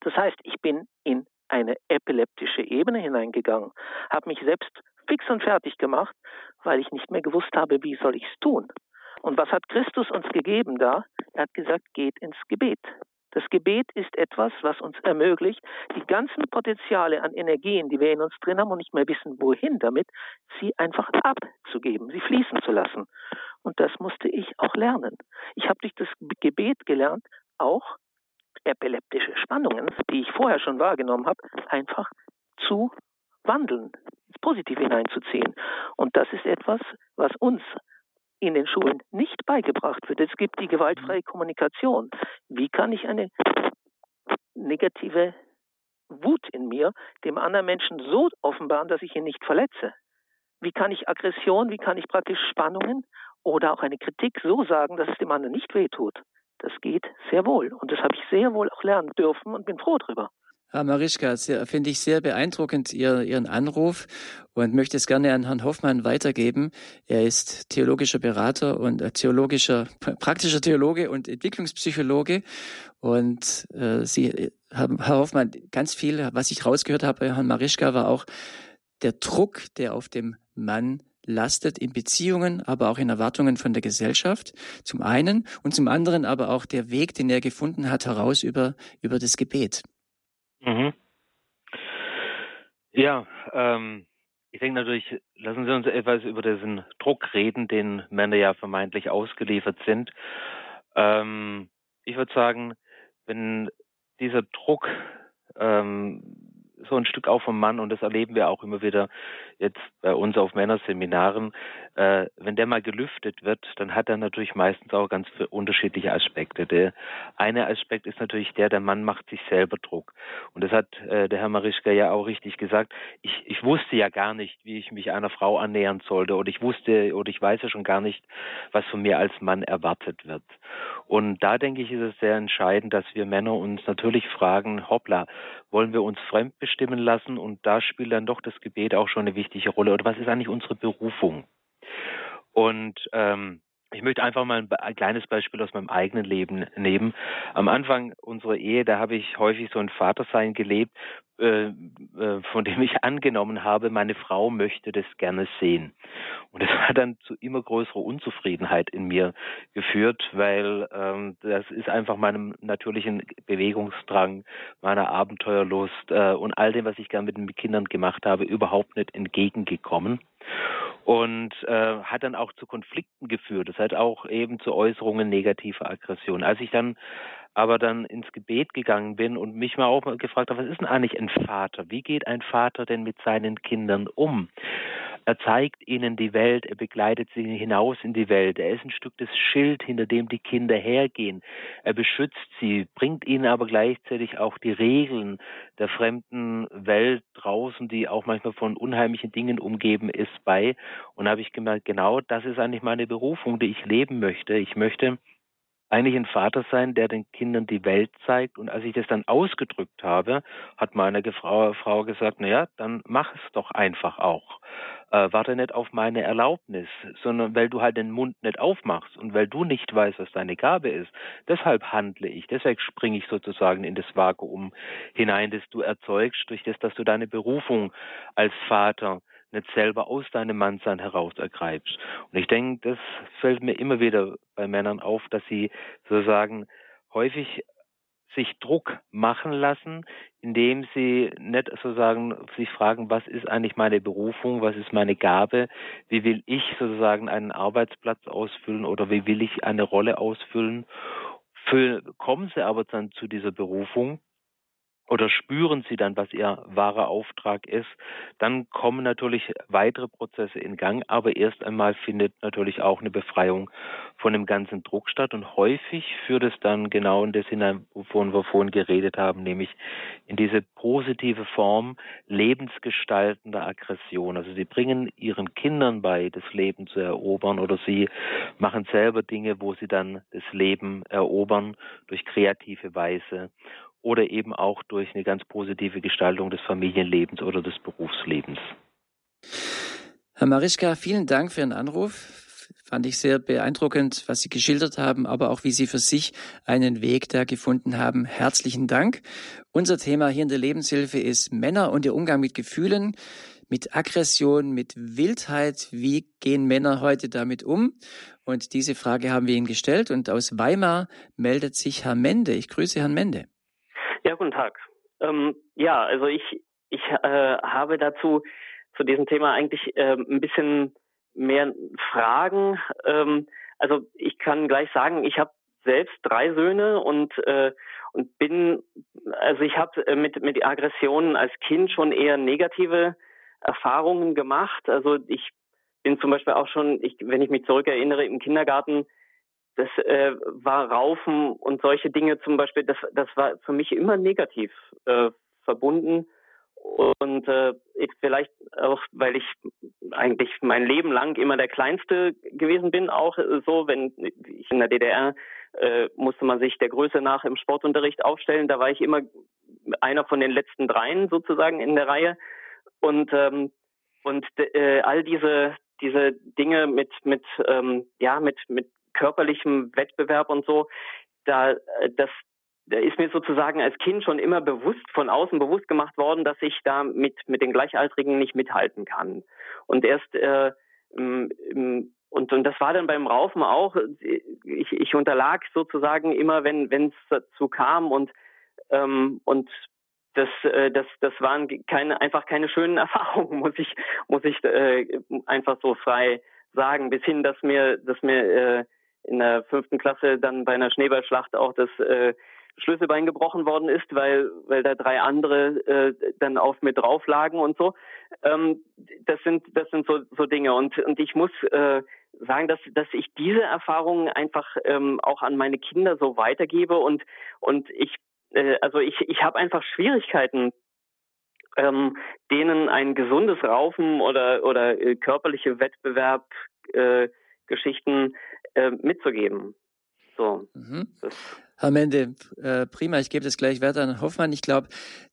Das heißt, ich bin in eine epileptische Ebene hineingegangen, habe mich selbst fix und fertig gemacht, weil ich nicht mehr gewusst habe, wie soll ich es tun. Und was hat Christus uns gegeben da? Er hat gesagt, geht ins Gebet. Das Gebet ist etwas, was uns ermöglicht, die ganzen Potenziale an Energien, die wir in uns drin haben und nicht mehr wissen, wohin damit, sie einfach abzugeben, sie fließen zu lassen. Und das musste ich auch lernen. Ich habe durch das Gebet gelernt, auch epileptische Spannungen, die ich vorher schon wahrgenommen habe, einfach zu wandeln, ins Positive hineinzuziehen. Und das ist etwas, was uns in den Schulen nicht beigebracht wird. Es gibt die gewaltfreie Kommunikation. Wie kann ich eine negative Wut in mir dem anderen Menschen so offenbaren, dass ich ihn nicht verletze? Wie kann ich Aggression, wie kann ich praktisch Spannungen oder auch eine Kritik so sagen, dass es dem anderen nicht wehtut? Das geht sehr wohl. Und das habe ich sehr wohl auch lernen dürfen und bin froh drüber. Herr Marischka, finde ich sehr beeindruckend Ihr, Ihren Anruf und möchte es gerne an Herrn Hoffmann weitergeben. Er ist theologischer Berater und äh, theologischer, praktischer Theologe und Entwicklungspsychologe. Und äh, Sie, Herr, Herr Hoffmann, ganz viel, was ich rausgehört habe bei Herrn Marischka, war auch der Druck, der auf dem Mann lastet in Beziehungen, aber auch in Erwartungen von der Gesellschaft, zum einen, und zum anderen aber auch der Weg, den er gefunden hat, heraus über, über das Gebet. Mhm. Ja, ähm, ich denke natürlich, lassen Sie uns etwas über diesen Druck reden, den Männer ja vermeintlich ausgeliefert sind. Ähm, ich würde sagen, wenn dieser Druck ähm, so ein Stück auch vom Mann und das erleben wir auch immer wieder jetzt bei uns auf Männerseminaren. Äh, wenn der mal gelüftet wird, dann hat er natürlich meistens auch ganz unterschiedliche Aspekte. Der eine Aspekt ist natürlich der, der Mann macht sich selber Druck. Und das hat äh, der Herr Marischka ja auch richtig gesagt. Ich, ich wusste ja gar nicht, wie ich mich einer Frau annähern sollte oder ich wusste oder ich weiß ja schon gar nicht, was von mir als Mann erwartet wird. Und da denke ich, ist es sehr entscheidend, dass wir Männer uns natürlich fragen, hoppla, wollen wir uns fremdbestimmen lassen? Und da spielt dann doch das Gebet auch schon eine wichtige Rolle. Oder was ist eigentlich unsere Berufung? Und ähm, Ich möchte einfach mal ein, ein, kleines Beispiel aus meinem eigenen Leben nehmen. Am Anfang unserer Ehe, da habe ich häufig so ein Vatersein gelebt, von dem ich angenommen habe, meine Frau möchte das gerne sehen. Und das hat dann zu immer größerer Unzufriedenheit in mir geführt, weil ähm, das ist einfach meinem natürlichen Bewegungsdrang, meiner Abenteuerlust äh, und all dem, was ich gerne mit den Kindern gemacht habe, überhaupt nicht entgegengekommen und äh, hat dann auch zu Konflikten geführt. Das hat auch eben zu Äußerungen negativer Aggression. Als ich dann aber dann ins Gebet gegangen bin und mich mal auch mal gefragt habe, was ist denn eigentlich ein Vater? Wie geht ein Vater denn mit seinen Kindern um? Er zeigt ihnen die Welt, er begleitet sie hinaus in die Welt. Er ist ein Stück des Schild, hinter dem die Kinder hergehen. Er beschützt sie, bringt ihnen aber gleichzeitig auch die Regeln der fremden Welt draußen, die auch manchmal von unheimlichen Dingen umgeben ist, bei. Und da habe ich gemerkt, genau das ist eigentlich meine Berufung, die ich leben möchte. Ich möchte eigentlich ein Vater sein, der den Kindern die Welt zeigt. Und als ich das dann ausgedrückt habe, hat meine Frau, Frau gesagt, na ja, dann mach es doch einfach auch. Äh, warte nicht auf meine Erlaubnis, sondern weil du halt den Mund nicht aufmachst und weil du nicht weißt, was deine Gabe ist. Deshalb handle ich, deshalb springe ich sozusagen in das Vakuum hinein, das du erzeugst, durch das, dass du deine Berufung als Vater nicht selber aus deinem Mannsein heraus ergreifst. Und ich denke, das fällt mir immer wieder bei Männern auf, dass sie sozusagen häufig sich Druck machen lassen, indem sie nicht sozusagen sich fragen, was ist eigentlich meine Berufung, was ist meine Gabe, wie will ich sozusagen einen Arbeitsplatz ausfüllen oder wie will ich eine Rolle ausfüllen. Für, kommen sie aber dann zu dieser Berufung oder spüren sie dann, was ihr wahrer Auftrag ist, dann kommen natürlich weitere Prozesse in Gang, aber erst einmal findet natürlich auch eine Befreiung von dem ganzen Druck statt. Und häufig führt es dann genau in das hinein, wovon wir vorhin geredet haben, nämlich in diese positive Form lebensgestaltender Aggression. Also sie bringen ihren Kindern bei, das Leben zu erobern oder sie machen selber Dinge, wo sie dann das Leben erobern durch kreative Weise oder eben auch durch eine ganz positive Gestaltung des Familienlebens oder des Berufslebens. Herr Marischka, vielen Dank für Ihren Anruf. Fand ich sehr beeindruckend, was Sie geschildert haben, aber auch wie Sie für sich einen Weg da gefunden haben. Herzlichen Dank. Unser Thema hier in der Lebenshilfe ist Männer und der Umgang mit Gefühlen, mit Aggression, mit Wildheit. Wie gehen Männer heute damit um? Und diese Frage haben wir Ihnen gestellt und aus Weimar meldet sich Herr Mende. Ich grüße Herrn Mende. Ja, guten Tag. Ähm, ja, also ich, ich äh, habe dazu zu diesem Thema eigentlich äh, ein bisschen mehr Fragen. Ähm, also ich kann gleich sagen, ich habe selbst drei Söhne und äh, und bin also ich habe äh, mit mit Aggressionen als Kind schon eher negative Erfahrungen gemacht. Also ich bin zum Beispiel auch schon, ich, wenn ich mich zurückerinnere, im Kindergarten das äh, war Raufen und solche Dinge zum Beispiel, das, das war für mich immer negativ äh, verbunden. Und äh, ich vielleicht auch, weil ich eigentlich mein Leben lang immer der Kleinste gewesen bin, auch so, wenn ich in der DDR äh, musste man sich der Größe nach im Sportunterricht aufstellen. Da war ich immer einer von den letzten dreien sozusagen in der Reihe. Und ähm, und äh, all diese diese Dinge mit mit ähm, ja mit mit körperlichem Wettbewerb und so, da äh, das da ist mir sozusagen als Kind schon immer bewusst von außen bewusst gemacht worden, dass ich da mit mit den Gleichaltrigen nicht mithalten kann. Und erst äh, und, und das war dann beim Raufen auch, ich, ich unterlag sozusagen immer, wenn wenn es dazu kam und ähm, und das äh, das das waren keine einfach keine schönen Erfahrungen, muss ich muss ich äh, einfach so frei sagen, bis hin, dass mir dass mir äh, in der fünften Klasse dann bei einer Schneeballschlacht auch das äh, Schlüsselbein gebrochen worden ist, weil weil da drei andere äh, dann auf mir drauf lagen und so. Ähm, das sind das sind so so Dinge und und ich muss äh, sagen, dass dass ich diese Erfahrungen einfach ähm, auch an meine Kinder so weitergebe und und ich äh, also ich ich habe einfach Schwierigkeiten ähm, denen ein gesundes Raufen oder oder äh, körperliche Wettbewerb äh, Geschichten äh, mitzugeben. So. Mhm. Herr Mende, äh, prima, ich gebe das gleich weiter an Hoffmann. Ich glaube,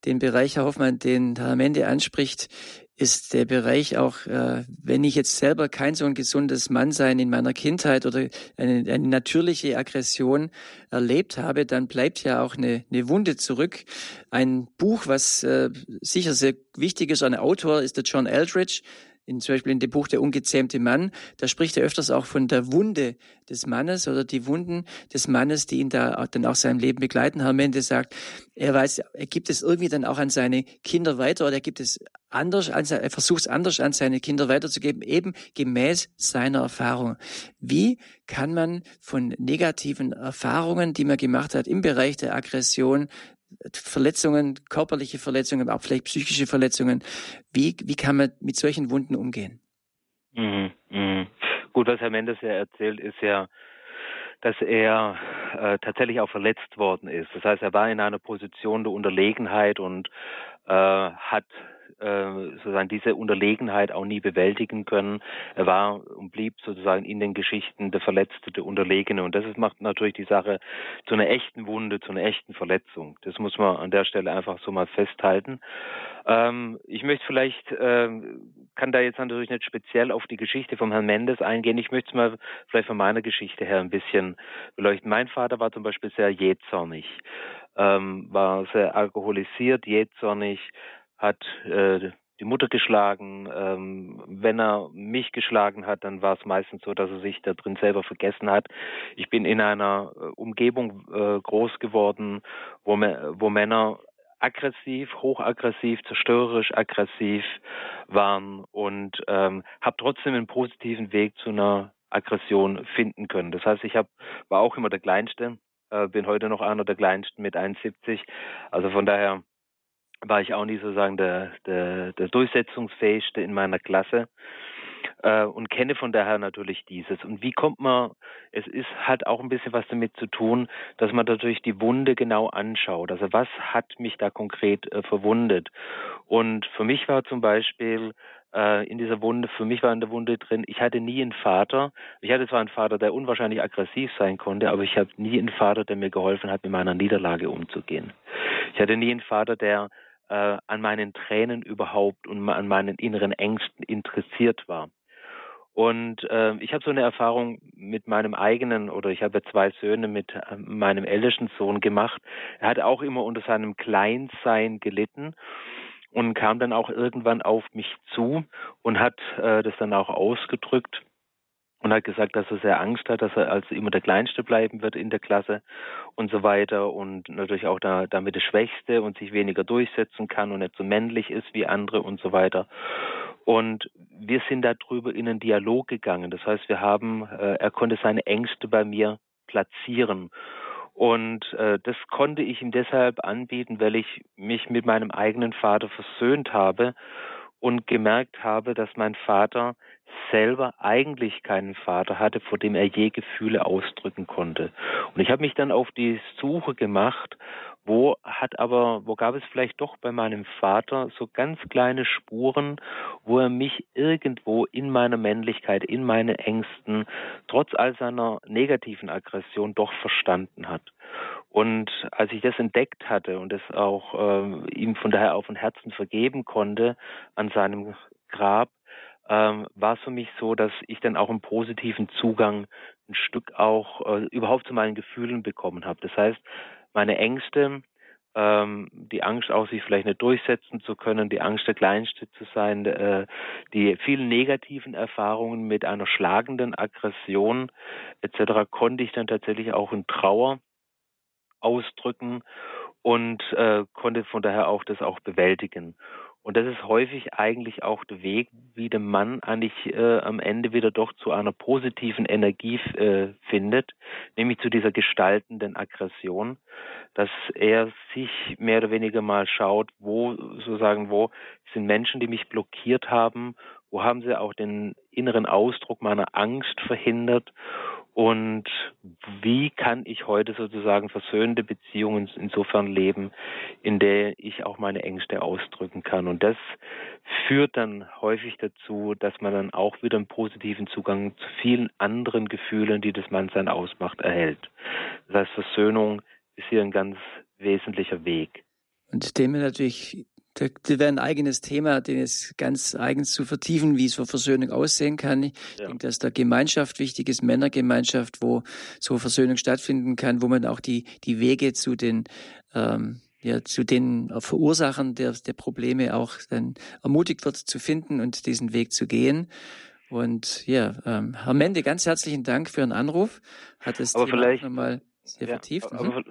den Bereich, Herr Hoffmann, den Herr Mende anspricht, ist der Bereich auch, äh, wenn ich jetzt selber kein so ein gesundes Mannsein in meiner Kindheit oder eine, eine natürliche Aggression erlebt habe, dann bleibt ja auch eine, eine Wunde zurück. Ein Buch, was äh, sicher sehr wichtig ist, ein Autor ist der John Eldridge, in, zum Beispiel in dem Buch Der ungezähmte Mann, da spricht er öfters auch von der Wunde des Mannes oder die Wunden des Mannes, die ihn da dann auch sein Leben begleiten. Herr Mendes sagt, er weiß, er gibt es irgendwie dann auch an seine Kinder weiter oder er gibt es anders, er versucht es anders an seine Kinder weiterzugeben, eben gemäß seiner Erfahrung. Wie kann man von negativen Erfahrungen, die man gemacht hat im Bereich der Aggression, Verletzungen, körperliche Verletzungen, auch vielleicht psychische Verletzungen. Wie, wie kann man mit solchen Wunden umgehen? Mhm, mh. Gut, was Herr Mendes ja erzählt, ist ja, dass er äh, tatsächlich auch verletzt worden ist. Das heißt, er war in einer Position der Unterlegenheit und äh, hat äh, sozusagen diese Unterlegenheit auch nie bewältigen können. Er war und blieb sozusagen in den Geschichten der Verletzte, der Unterlegene. Und das macht natürlich die Sache zu einer echten Wunde, zu einer echten Verletzung. Das muss man an der Stelle einfach so mal festhalten. Ähm, ich möchte vielleicht, äh, kann da jetzt natürlich nicht speziell auf die Geschichte vom Herrn Mendes eingehen. Ich möchte es mal vielleicht von meiner Geschichte her ein bisschen beleuchten. Mein Vater war zum Beispiel sehr jähzornig, ähm, war sehr alkoholisiert, jähzornig, hat äh, die Mutter geschlagen. Ähm, wenn er mich geschlagen hat, dann war es meistens so, dass er sich da drin selber vergessen hat. Ich bin in einer äh, Umgebung äh, groß geworden, wo, wo Männer aggressiv, hochaggressiv, zerstörerisch aggressiv waren und ähm, habe trotzdem einen positiven Weg zu einer Aggression finden können. Das heißt, ich hab, war auch immer der Kleinste, äh, bin heute noch einer der Kleinsten mit 71. Also von daher war ich auch nicht sozusagen der, der, der durchsetzungsfähigste in meiner Klasse äh, und kenne von daher natürlich dieses. Und wie kommt man, es ist, hat auch ein bisschen was damit zu tun, dass man natürlich die Wunde genau anschaut. Also was hat mich da konkret äh, verwundet? Und für mich war zum Beispiel äh, in dieser Wunde, für mich war in der Wunde drin, ich hatte nie einen Vater. Ich hatte zwar einen Vater, der unwahrscheinlich aggressiv sein konnte, aber ich habe nie einen Vater, der mir geholfen hat, mit meiner Niederlage umzugehen. Ich hatte nie einen Vater, der äh, an meinen Tränen überhaupt und an meinen inneren Ängsten interessiert war. Und äh, ich habe so eine Erfahrung mit meinem eigenen, oder ich habe zwei Söhne mit äh, meinem ältesten Sohn gemacht. Er hat auch immer unter seinem Kleinsein gelitten und kam dann auch irgendwann auf mich zu und hat äh, das dann auch ausgedrückt und hat gesagt, dass er sehr Angst hat, dass er also immer der Kleinste bleiben wird in der Klasse und so weiter und natürlich auch da, damit der Schwächste und sich weniger durchsetzen kann und nicht so männlich ist wie andere und so weiter. Und wir sind darüber in einen Dialog gegangen. Das heißt, wir haben, äh, er konnte seine Ängste bei mir platzieren. Und äh, das konnte ich ihm deshalb anbieten, weil ich mich mit meinem eigenen Vater versöhnt habe und gemerkt habe, dass mein Vater selber eigentlich keinen Vater hatte, vor dem er je Gefühle ausdrücken konnte. Und ich habe mich dann auf die Suche gemacht, wo hat aber, wo gab es vielleicht doch bei meinem Vater so ganz kleine Spuren, wo er mich irgendwo in meiner Männlichkeit, in meinen Ängsten, trotz all seiner negativen Aggression doch verstanden hat. Und als ich das entdeckt hatte und es auch äh, ihm von daher auf dem Herzen vergeben konnte an seinem Grab, ähm, war es für mich so, dass ich dann auch einen positiven Zugang ein Stück auch äh, überhaupt zu meinen Gefühlen bekommen habe. Das heißt, meine Ängste, ähm, die Angst auch, sich vielleicht nicht durchsetzen zu können, die Angst, der Kleinste zu sein, äh, die vielen negativen Erfahrungen mit einer schlagenden Aggression etc. konnte ich dann tatsächlich auch in Trauer ausdrücken und äh, konnte von daher auch das auch bewältigen. Und das ist häufig eigentlich auch der Weg, wie der Mann eigentlich äh, am Ende wieder doch zu einer positiven Energie äh, findet, nämlich zu dieser gestaltenden Aggression, dass er sich mehr oder weniger mal schaut, wo sozusagen, wo sind Menschen, die mich blockiert haben, wo haben sie auch den inneren Ausdruck meiner Angst verhindert und wie kann ich heute sozusagen versöhnende Beziehungen insofern leben, in der ich auch meine Ängste ausdrücken kann. Und das führt dann häufig dazu, dass man dann auch wieder einen positiven Zugang zu vielen anderen Gefühlen, die das Mannsein ausmacht, erhält. Das heißt, Versöhnung ist hier ein ganz wesentlicher Weg. Und dem natürlich das wäre ein eigenes Thema, den es ganz eigens zu vertiefen, wie so Versöhnung aussehen kann. Ich ja. denke, dass da Gemeinschaft wichtig ist, Männergemeinschaft, wo so Versöhnung stattfinden kann, wo man auch die, die Wege zu den, ähm, ja, zu den Verursachern der, der Probleme auch dann ermutigt wird zu finden und diesen Weg zu gehen. Und ja, ähm, Herr Mende, ganz herzlichen Dank für Ihren Anruf. Hat vielleicht, nochmal sehr ja, vertieft. Aber, mhm.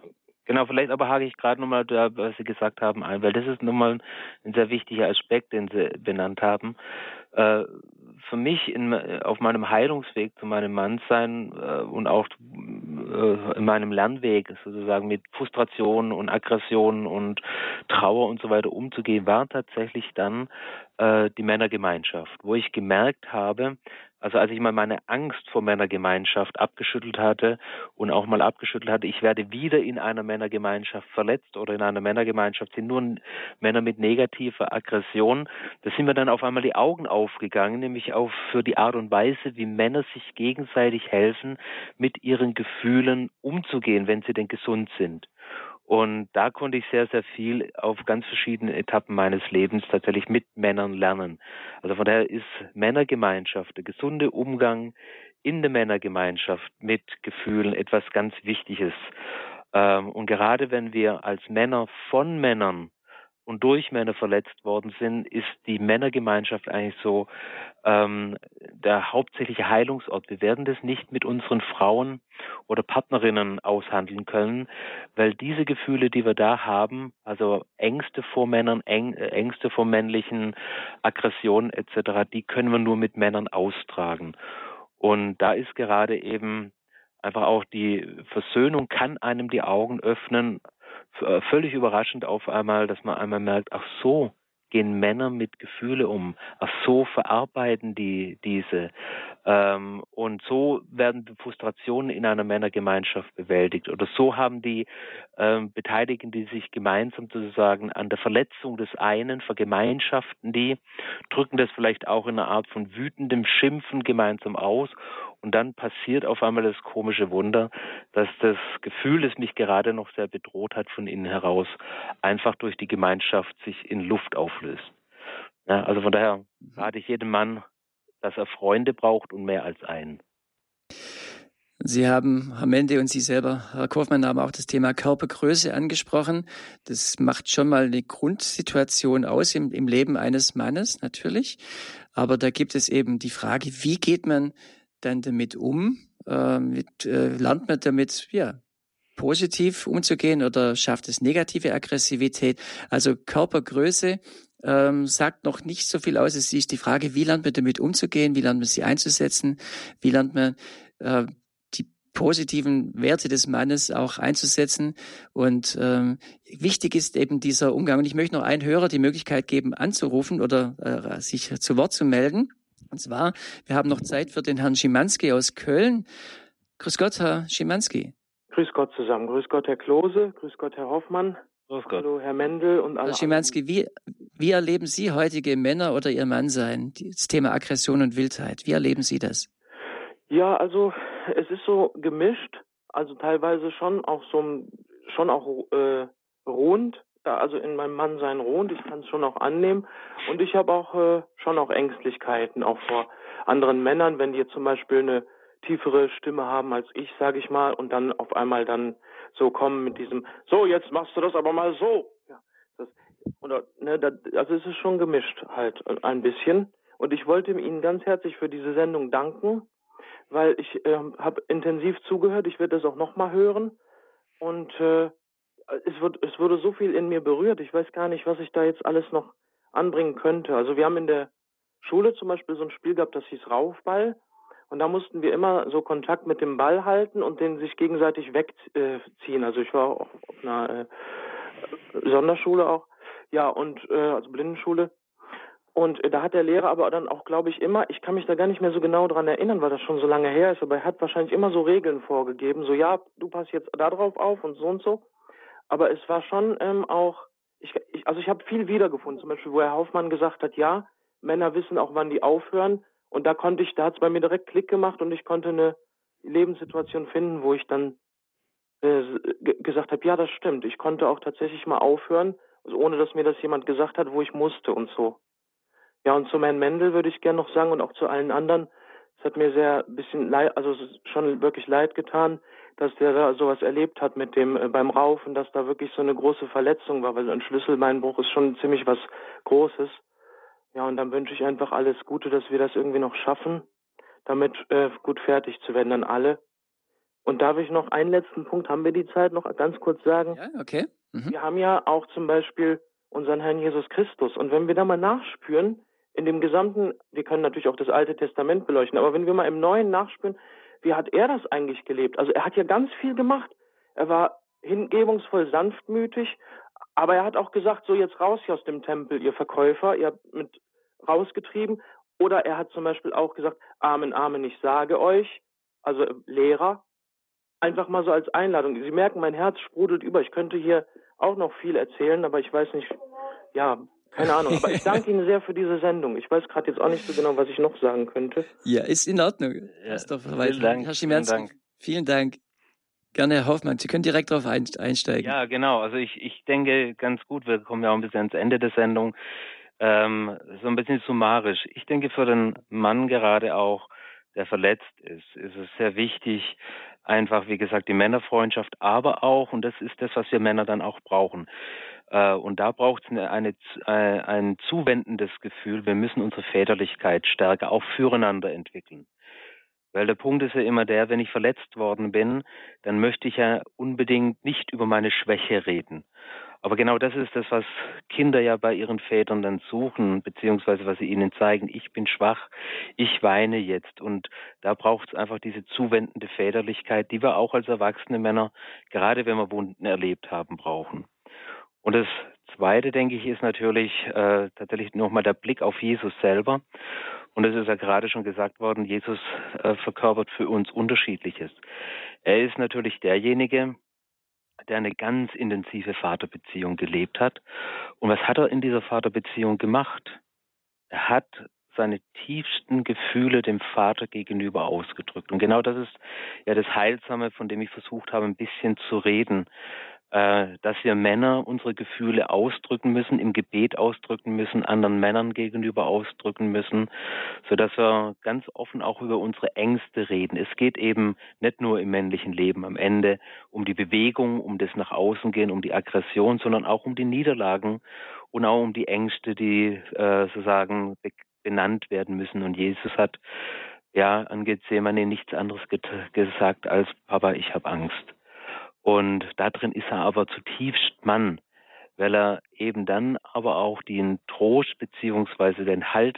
Genau, vielleicht aber hake ich gerade nochmal da, was Sie gesagt haben, ein, weil das ist nochmal ein sehr wichtiger Aspekt, den Sie benannt haben. Äh, für mich in, auf meinem Heilungsweg zu meinem Mannsein äh, und auch äh, in meinem Lernweg sozusagen mit Frustration und Aggression und Trauer und so weiter umzugehen, war tatsächlich dann äh, die Männergemeinschaft, wo ich gemerkt habe, also als ich mal meine Angst vor Männergemeinschaft abgeschüttelt hatte und auch mal abgeschüttelt hatte, ich werde wieder in einer Männergemeinschaft verletzt oder in einer Männergemeinschaft sind nur Männer mit negativer Aggression, da sind mir dann auf einmal die Augen aufgegangen, nämlich auch für die Art und Weise, wie Männer sich gegenseitig helfen, mit ihren Gefühlen umzugehen, wenn sie denn gesund sind. Und da konnte ich sehr, sehr viel auf ganz verschiedenen Etappen meines Lebens tatsächlich mit Männern lernen. Also von daher ist Männergemeinschaft, der gesunde Umgang in der Männergemeinschaft mit Gefühlen etwas ganz Wichtiges. Ähm, und gerade wenn wir als Männer von Männern und durch Männer verletzt worden sind, ist die Männergemeinschaft eigentlich so ähm, der hauptsächliche Heilungsort. Wir werden das nicht mit unseren Frauen oder Partnerinnen aushandeln können, weil diese Gefühle, die wir da haben, also Ängste vor Männern, äh, Ängste vor männlichen Aggressionen etc., die können wir nur mit Männern austragen. Und da ist gerade eben einfach auch die Versöhnung kann einem die Augen öffnen, völlig überraschend auf einmal, dass man einmal merkt, ach so, gehen Männer mit Gefühle um. Ach so verarbeiten die diese. Ähm, und so werden Frustrationen in einer Männergemeinschaft bewältigt. Oder so haben die ähm, Beteiligten, die sich gemeinsam sozusagen an der Verletzung des einen vergemeinschaften, die drücken das vielleicht auch in einer Art von wütendem Schimpfen gemeinsam aus. Und dann passiert auf einmal das komische Wunder, dass das Gefühl, das mich gerade noch sehr bedroht hat von innen heraus, einfach durch die Gemeinschaft sich in Luft auflöst. Ja, also von daher rate ich jedem Mann, dass er Freunde braucht und mehr als einen. Sie haben, Herr Mende und Sie selber, Herr Kaufmann, haben auch das Thema Körpergröße angesprochen. Das macht schon mal eine Grundsituation aus im, im Leben eines Mannes, natürlich. Aber da gibt es eben die Frage, wie geht man dann damit um? Äh, mit, äh, lernt man damit, ja, positiv umzugehen oder schafft es negative Aggressivität? Also Körpergröße ähm, sagt noch nicht so viel aus. Es ist die Frage, wie lernt man damit umzugehen, wie lernt man sie einzusetzen, wie lernt man äh, die positiven Werte des Mannes auch einzusetzen. Und ähm, wichtig ist eben dieser Umgang. Und ich möchte noch einen Hörer die Möglichkeit geben, anzurufen oder äh, sich zu Wort zu melden. Und zwar, wir haben noch Zeit für den Herrn Schimanski aus Köln. Grüß Gott, Herr Schimanski. Grüß Gott zusammen. Grüß Gott, Herr Klose. Grüß Gott, Herr Hoffmann. Grüß Gott. Hallo, Herr Mendel und alle. Herr Schimanski, wie, wie erleben Sie heutige Männer oder Ihr Mann sein? Das Thema Aggression und Wildheit. Wie erleben Sie das? Ja, also es ist so gemischt. Also teilweise schon auch so schon auch äh, rund, also in meinem Mann sein rund. Ich kann es schon auch annehmen. Und ich habe auch äh, schon auch Ängstlichkeiten, auch vor anderen Männern, wenn die zum Beispiel eine tiefere Stimme haben als ich, sage ich mal, und dann auf einmal dann so kommen mit diesem, so, jetzt machst du das aber mal so. Ja, das, oder, ne, das, also es ist schon gemischt halt ein bisschen. Und ich wollte Ihnen ganz herzlich für diese Sendung danken, weil ich äh, habe intensiv zugehört. Ich werde das auch nochmal hören. Und äh, es, wird, es wurde so viel in mir berührt. Ich weiß gar nicht, was ich da jetzt alles noch anbringen könnte. Also wir haben in der Schule zum Beispiel so ein Spiel gehabt, das hieß Raufball. Und da mussten wir immer so Kontakt mit dem Ball halten und den sich gegenseitig wegziehen. Also ich war auch auf einer äh, Sonderschule auch. Ja, und äh, also Blindenschule. Und äh, da hat der Lehrer aber dann auch, glaube ich, immer, ich kann mich da gar nicht mehr so genau dran erinnern, weil das schon so lange her ist, aber er hat wahrscheinlich immer so Regeln vorgegeben, so ja, du passt jetzt da drauf auf und so und so. Aber es war schon ähm, auch, ich, ich, also ich habe viel wiedergefunden, zum Beispiel, wo Herr Hoffmann gesagt hat, ja, Männer wissen auch, wann die aufhören und da konnte ich, da hat es bei mir direkt Klick gemacht und ich konnte eine Lebenssituation finden, wo ich dann äh, gesagt habe, ja, das stimmt. Ich konnte auch tatsächlich mal aufhören also ohne dass mir das jemand gesagt hat, wo ich musste und so. Ja, und zu Herrn Mendel würde ich gerne noch sagen und auch zu allen anderen, es hat mir sehr bisschen leid, also schon wirklich leid getan, dass der da sowas erlebt hat mit dem äh, beim Raufen, dass da wirklich so eine große Verletzung war, weil ein Schlüsselbeinbruch ist schon ziemlich was Großes. Ja, und dann wünsche ich einfach alles Gute, dass wir das irgendwie noch schaffen, damit äh, gut fertig zu werden, dann alle. Und darf ich noch einen letzten Punkt, haben wir die Zeit noch ganz kurz sagen? Ja, okay. Mhm. Wir haben ja auch zum Beispiel unseren Herrn Jesus Christus. Und wenn wir da mal nachspüren, in dem gesamten, wir können natürlich auch das Alte Testament beleuchten, aber wenn wir mal im Neuen nachspüren, wie hat er das eigentlich gelebt? Also er hat ja ganz viel gemacht. Er war hingebungsvoll sanftmütig, aber er hat auch gesagt, so jetzt raus hier aus dem Tempel, ihr Verkäufer, ihr habt mit rausgetrieben. Oder er hat zum Beispiel auch gesagt, Amen, Amen, ich sage euch, also Lehrer, einfach mal so als Einladung. Sie merken, mein Herz sprudelt über. Ich könnte hier auch noch viel erzählen, aber ich weiß nicht, ja, keine Ahnung. Aber ich danke Ihnen sehr für diese Sendung. Ich weiß gerade jetzt auch nicht so genau, was ich noch sagen könnte. Ja, ist in Ordnung. Ja, vielen Dank. Herr Schimanski, vielen Dank. Vielen Dank. Gerne, Herr Hoffmann. Sie können direkt darauf einsteigen. Ja, genau. Also ich, ich denke ganz gut, wir kommen ja auch ein bisschen ans Ende der Sendung. Ähm, so ein bisschen summarisch. Ich denke für den Mann gerade auch, der verletzt ist, ist es sehr wichtig, einfach, wie gesagt, die Männerfreundschaft, aber auch, und das ist das, was wir Männer dann auch brauchen, und da braucht es eine, eine, äh, ein zuwendendes Gefühl. Wir müssen unsere Väterlichkeit stärker auch füreinander entwickeln. Weil der Punkt ist ja immer der, wenn ich verletzt worden bin, dann möchte ich ja unbedingt nicht über meine Schwäche reden. Aber genau das ist das, was Kinder ja bei ihren Vätern dann suchen, beziehungsweise was sie ihnen zeigen. Ich bin schwach, ich weine jetzt. Und da braucht es einfach diese zuwendende Väterlichkeit, die wir auch als erwachsene Männer, gerade wenn wir Wunden erlebt haben, brauchen. Und das Zweite, denke ich, ist natürlich äh, tatsächlich nochmal der Blick auf Jesus selber. Und es ist ja gerade schon gesagt worden, Jesus äh, verkörpert für uns Unterschiedliches. Er ist natürlich derjenige, der eine ganz intensive Vaterbeziehung gelebt hat. Und was hat er in dieser Vaterbeziehung gemacht? Er hat seine tiefsten Gefühle dem Vater gegenüber ausgedrückt. Und genau das ist ja das Heilsame, von dem ich versucht habe, ein bisschen zu reden. Äh, dass wir Männer unsere Gefühle ausdrücken müssen, im Gebet ausdrücken müssen, anderen Männern gegenüber ausdrücken müssen, so dass wir ganz offen auch über unsere Ängste reden. Es geht eben nicht nur im männlichen Leben am Ende um die Bewegung, um das nach außen gehen, um die Aggression, sondern auch um die Niederlagen und auch um die Ängste, die äh, sozusagen benannt werden müssen. Und Jesus hat ja an Gethsemane nichts anderes gesagt als Papa, ich habe Angst. Und da drin ist er aber zutiefst Mann, weil er eben dann aber auch den Trost beziehungsweise den Halt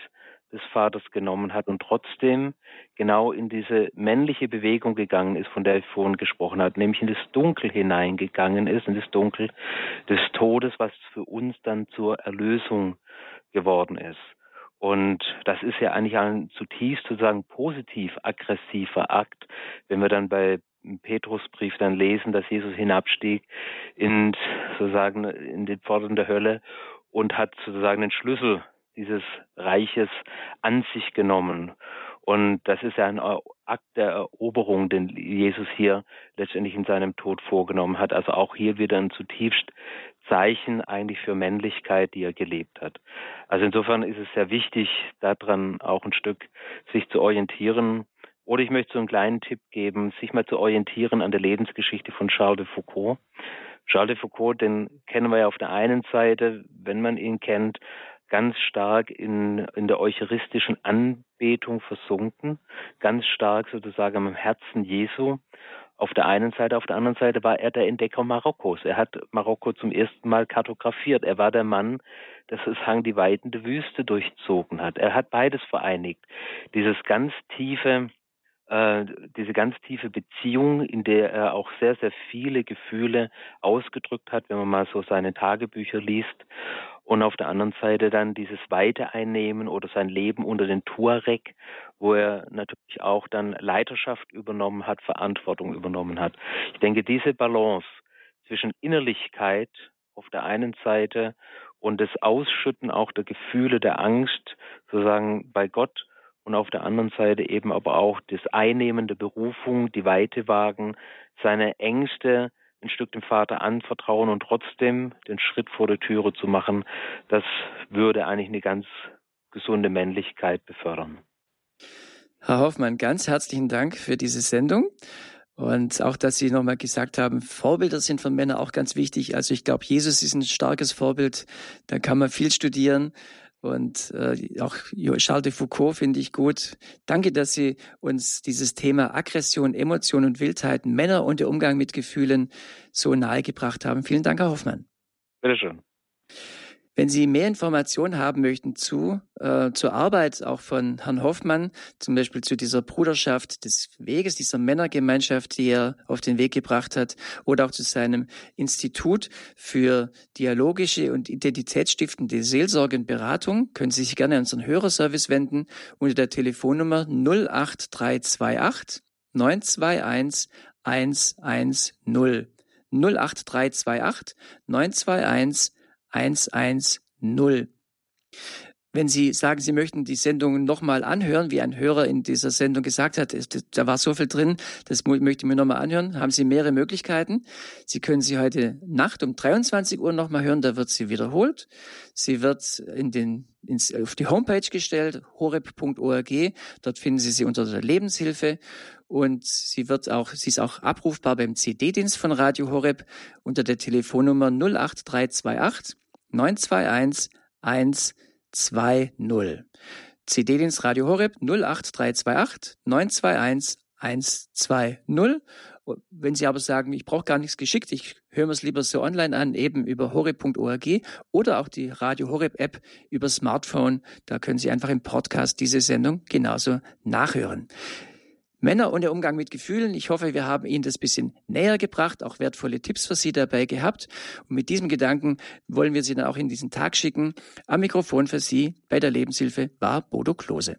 des Vaters genommen hat und trotzdem genau in diese männliche Bewegung gegangen ist, von der ich vorhin gesprochen habe, nämlich in das Dunkel hineingegangen ist, in das Dunkel des Todes, was für uns dann zur Erlösung geworden ist. Und das ist ja eigentlich ein zutiefst sozusagen positiv aggressiver Akt, wenn wir dann bei Petrusbrief dann lesen, dass Jesus hinabstieg in sozusagen in den Pforten der Hölle und hat sozusagen den Schlüssel dieses Reiches an sich genommen. Und das ist ja ein Akt der Eroberung, den Jesus hier letztendlich in seinem Tod vorgenommen hat. Also auch hier wieder ein zutiefst Zeichen eigentlich für Männlichkeit, die er gelebt hat. Also insofern ist es sehr wichtig, daran auch ein Stück sich zu orientieren oder ich möchte so einen kleinen Tipp geben, sich mal zu orientieren an der Lebensgeschichte von Charles de Foucault. Charles de Foucault, den kennen wir ja auf der einen Seite, wenn man ihn kennt, ganz stark in, in der eucharistischen Anbetung versunken, ganz stark sozusagen am Herzen Jesu. Auf der einen Seite, auf der anderen Seite war er der Entdecker Marokkos. Er hat Marokko zum ersten Mal kartografiert. Er war der Mann, der sozusagen die Weiten der Wüste durchzogen hat. Er hat beides vereinigt. Dieses ganz tiefe äh, diese ganz tiefe Beziehung, in der er auch sehr, sehr viele Gefühle ausgedrückt hat, wenn man mal so seine Tagebücher liest. Und auf der anderen Seite dann dieses Weite einnehmen oder sein Leben unter den Tuareg, wo er natürlich auch dann Leiterschaft übernommen hat, Verantwortung übernommen hat. Ich denke, diese Balance zwischen Innerlichkeit auf der einen Seite und das Ausschütten auch der Gefühle der Angst, sozusagen bei Gott und auf der anderen Seite eben aber auch das Einnehmen der Berufung, die Weite wagen, seine Ängste ein Stück dem Vater anvertrauen und trotzdem den Schritt vor der Türe zu machen, das würde eigentlich eine ganz gesunde Männlichkeit befördern. Herr Hoffmann, ganz herzlichen Dank für diese Sendung. Und auch, dass Sie nochmal gesagt haben, Vorbilder sind für Männer auch ganz wichtig. Also ich glaube, Jesus ist ein starkes Vorbild. Da kann man viel studieren. Und äh, auch Charles de Foucault finde ich gut. Danke, dass Sie uns dieses Thema Aggression, Emotion und Wildheit, Männer und der Umgang mit Gefühlen so nahegebracht haben. Vielen Dank, Herr Hoffmann. Bitteschön. Wenn Sie mehr Informationen haben möchten zu, äh, zur Arbeit auch von Herrn Hoffmann, zum Beispiel zu dieser Bruderschaft des Weges, dieser Männergemeinschaft, die er auf den Weg gebracht hat, oder auch zu seinem Institut für dialogische und identitätsstiftende Seelsorge und Beratung, können Sie sich gerne an unseren Hörerservice wenden unter der Telefonnummer 08328 921 110. 08328 921 110. Wenn Sie sagen, Sie möchten die Sendung nochmal anhören, wie ein Hörer in dieser Sendung gesagt hat, da war so viel drin, das möchte ich mir nochmal anhören, haben Sie mehrere Möglichkeiten. Sie können sie heute Nacht um 23 Uhr nochmal hören, da wird sie wiederholt. Sie wird in den, ins, auf die Homepage gestellt, horeb.org. Dort finden Sie sie unter der Lebenshilfe. Und sie wird auch, sie ist auch abrufbar beim CD-Dienst von Radio Horeb unter der Telefonnummer 08328 921 120. CD-Dienst Radio Horeb 08328 921 120. Wenn Sie aber sagen, ich brauche gar nichts geschickt, ich höre mir es lieber so online an, eben über horeb.org oder auch die Radio Horeb App über Smartphone, da können Sie einfach im Podcast diese Sendung genauso nachhören. Männer und der Umgang mit Gefühlen. Ich hoffe, wir haben Ihnen das bisschen näher gebracht, auch wertvolle Tipps für Sie dabei gehabt. Und mit diesem Gedanken wollen wir Sie dann auch in diesen Tag schicken. Am Mikrofon für Sie bei der Lebenshilfe war Bodo Klose.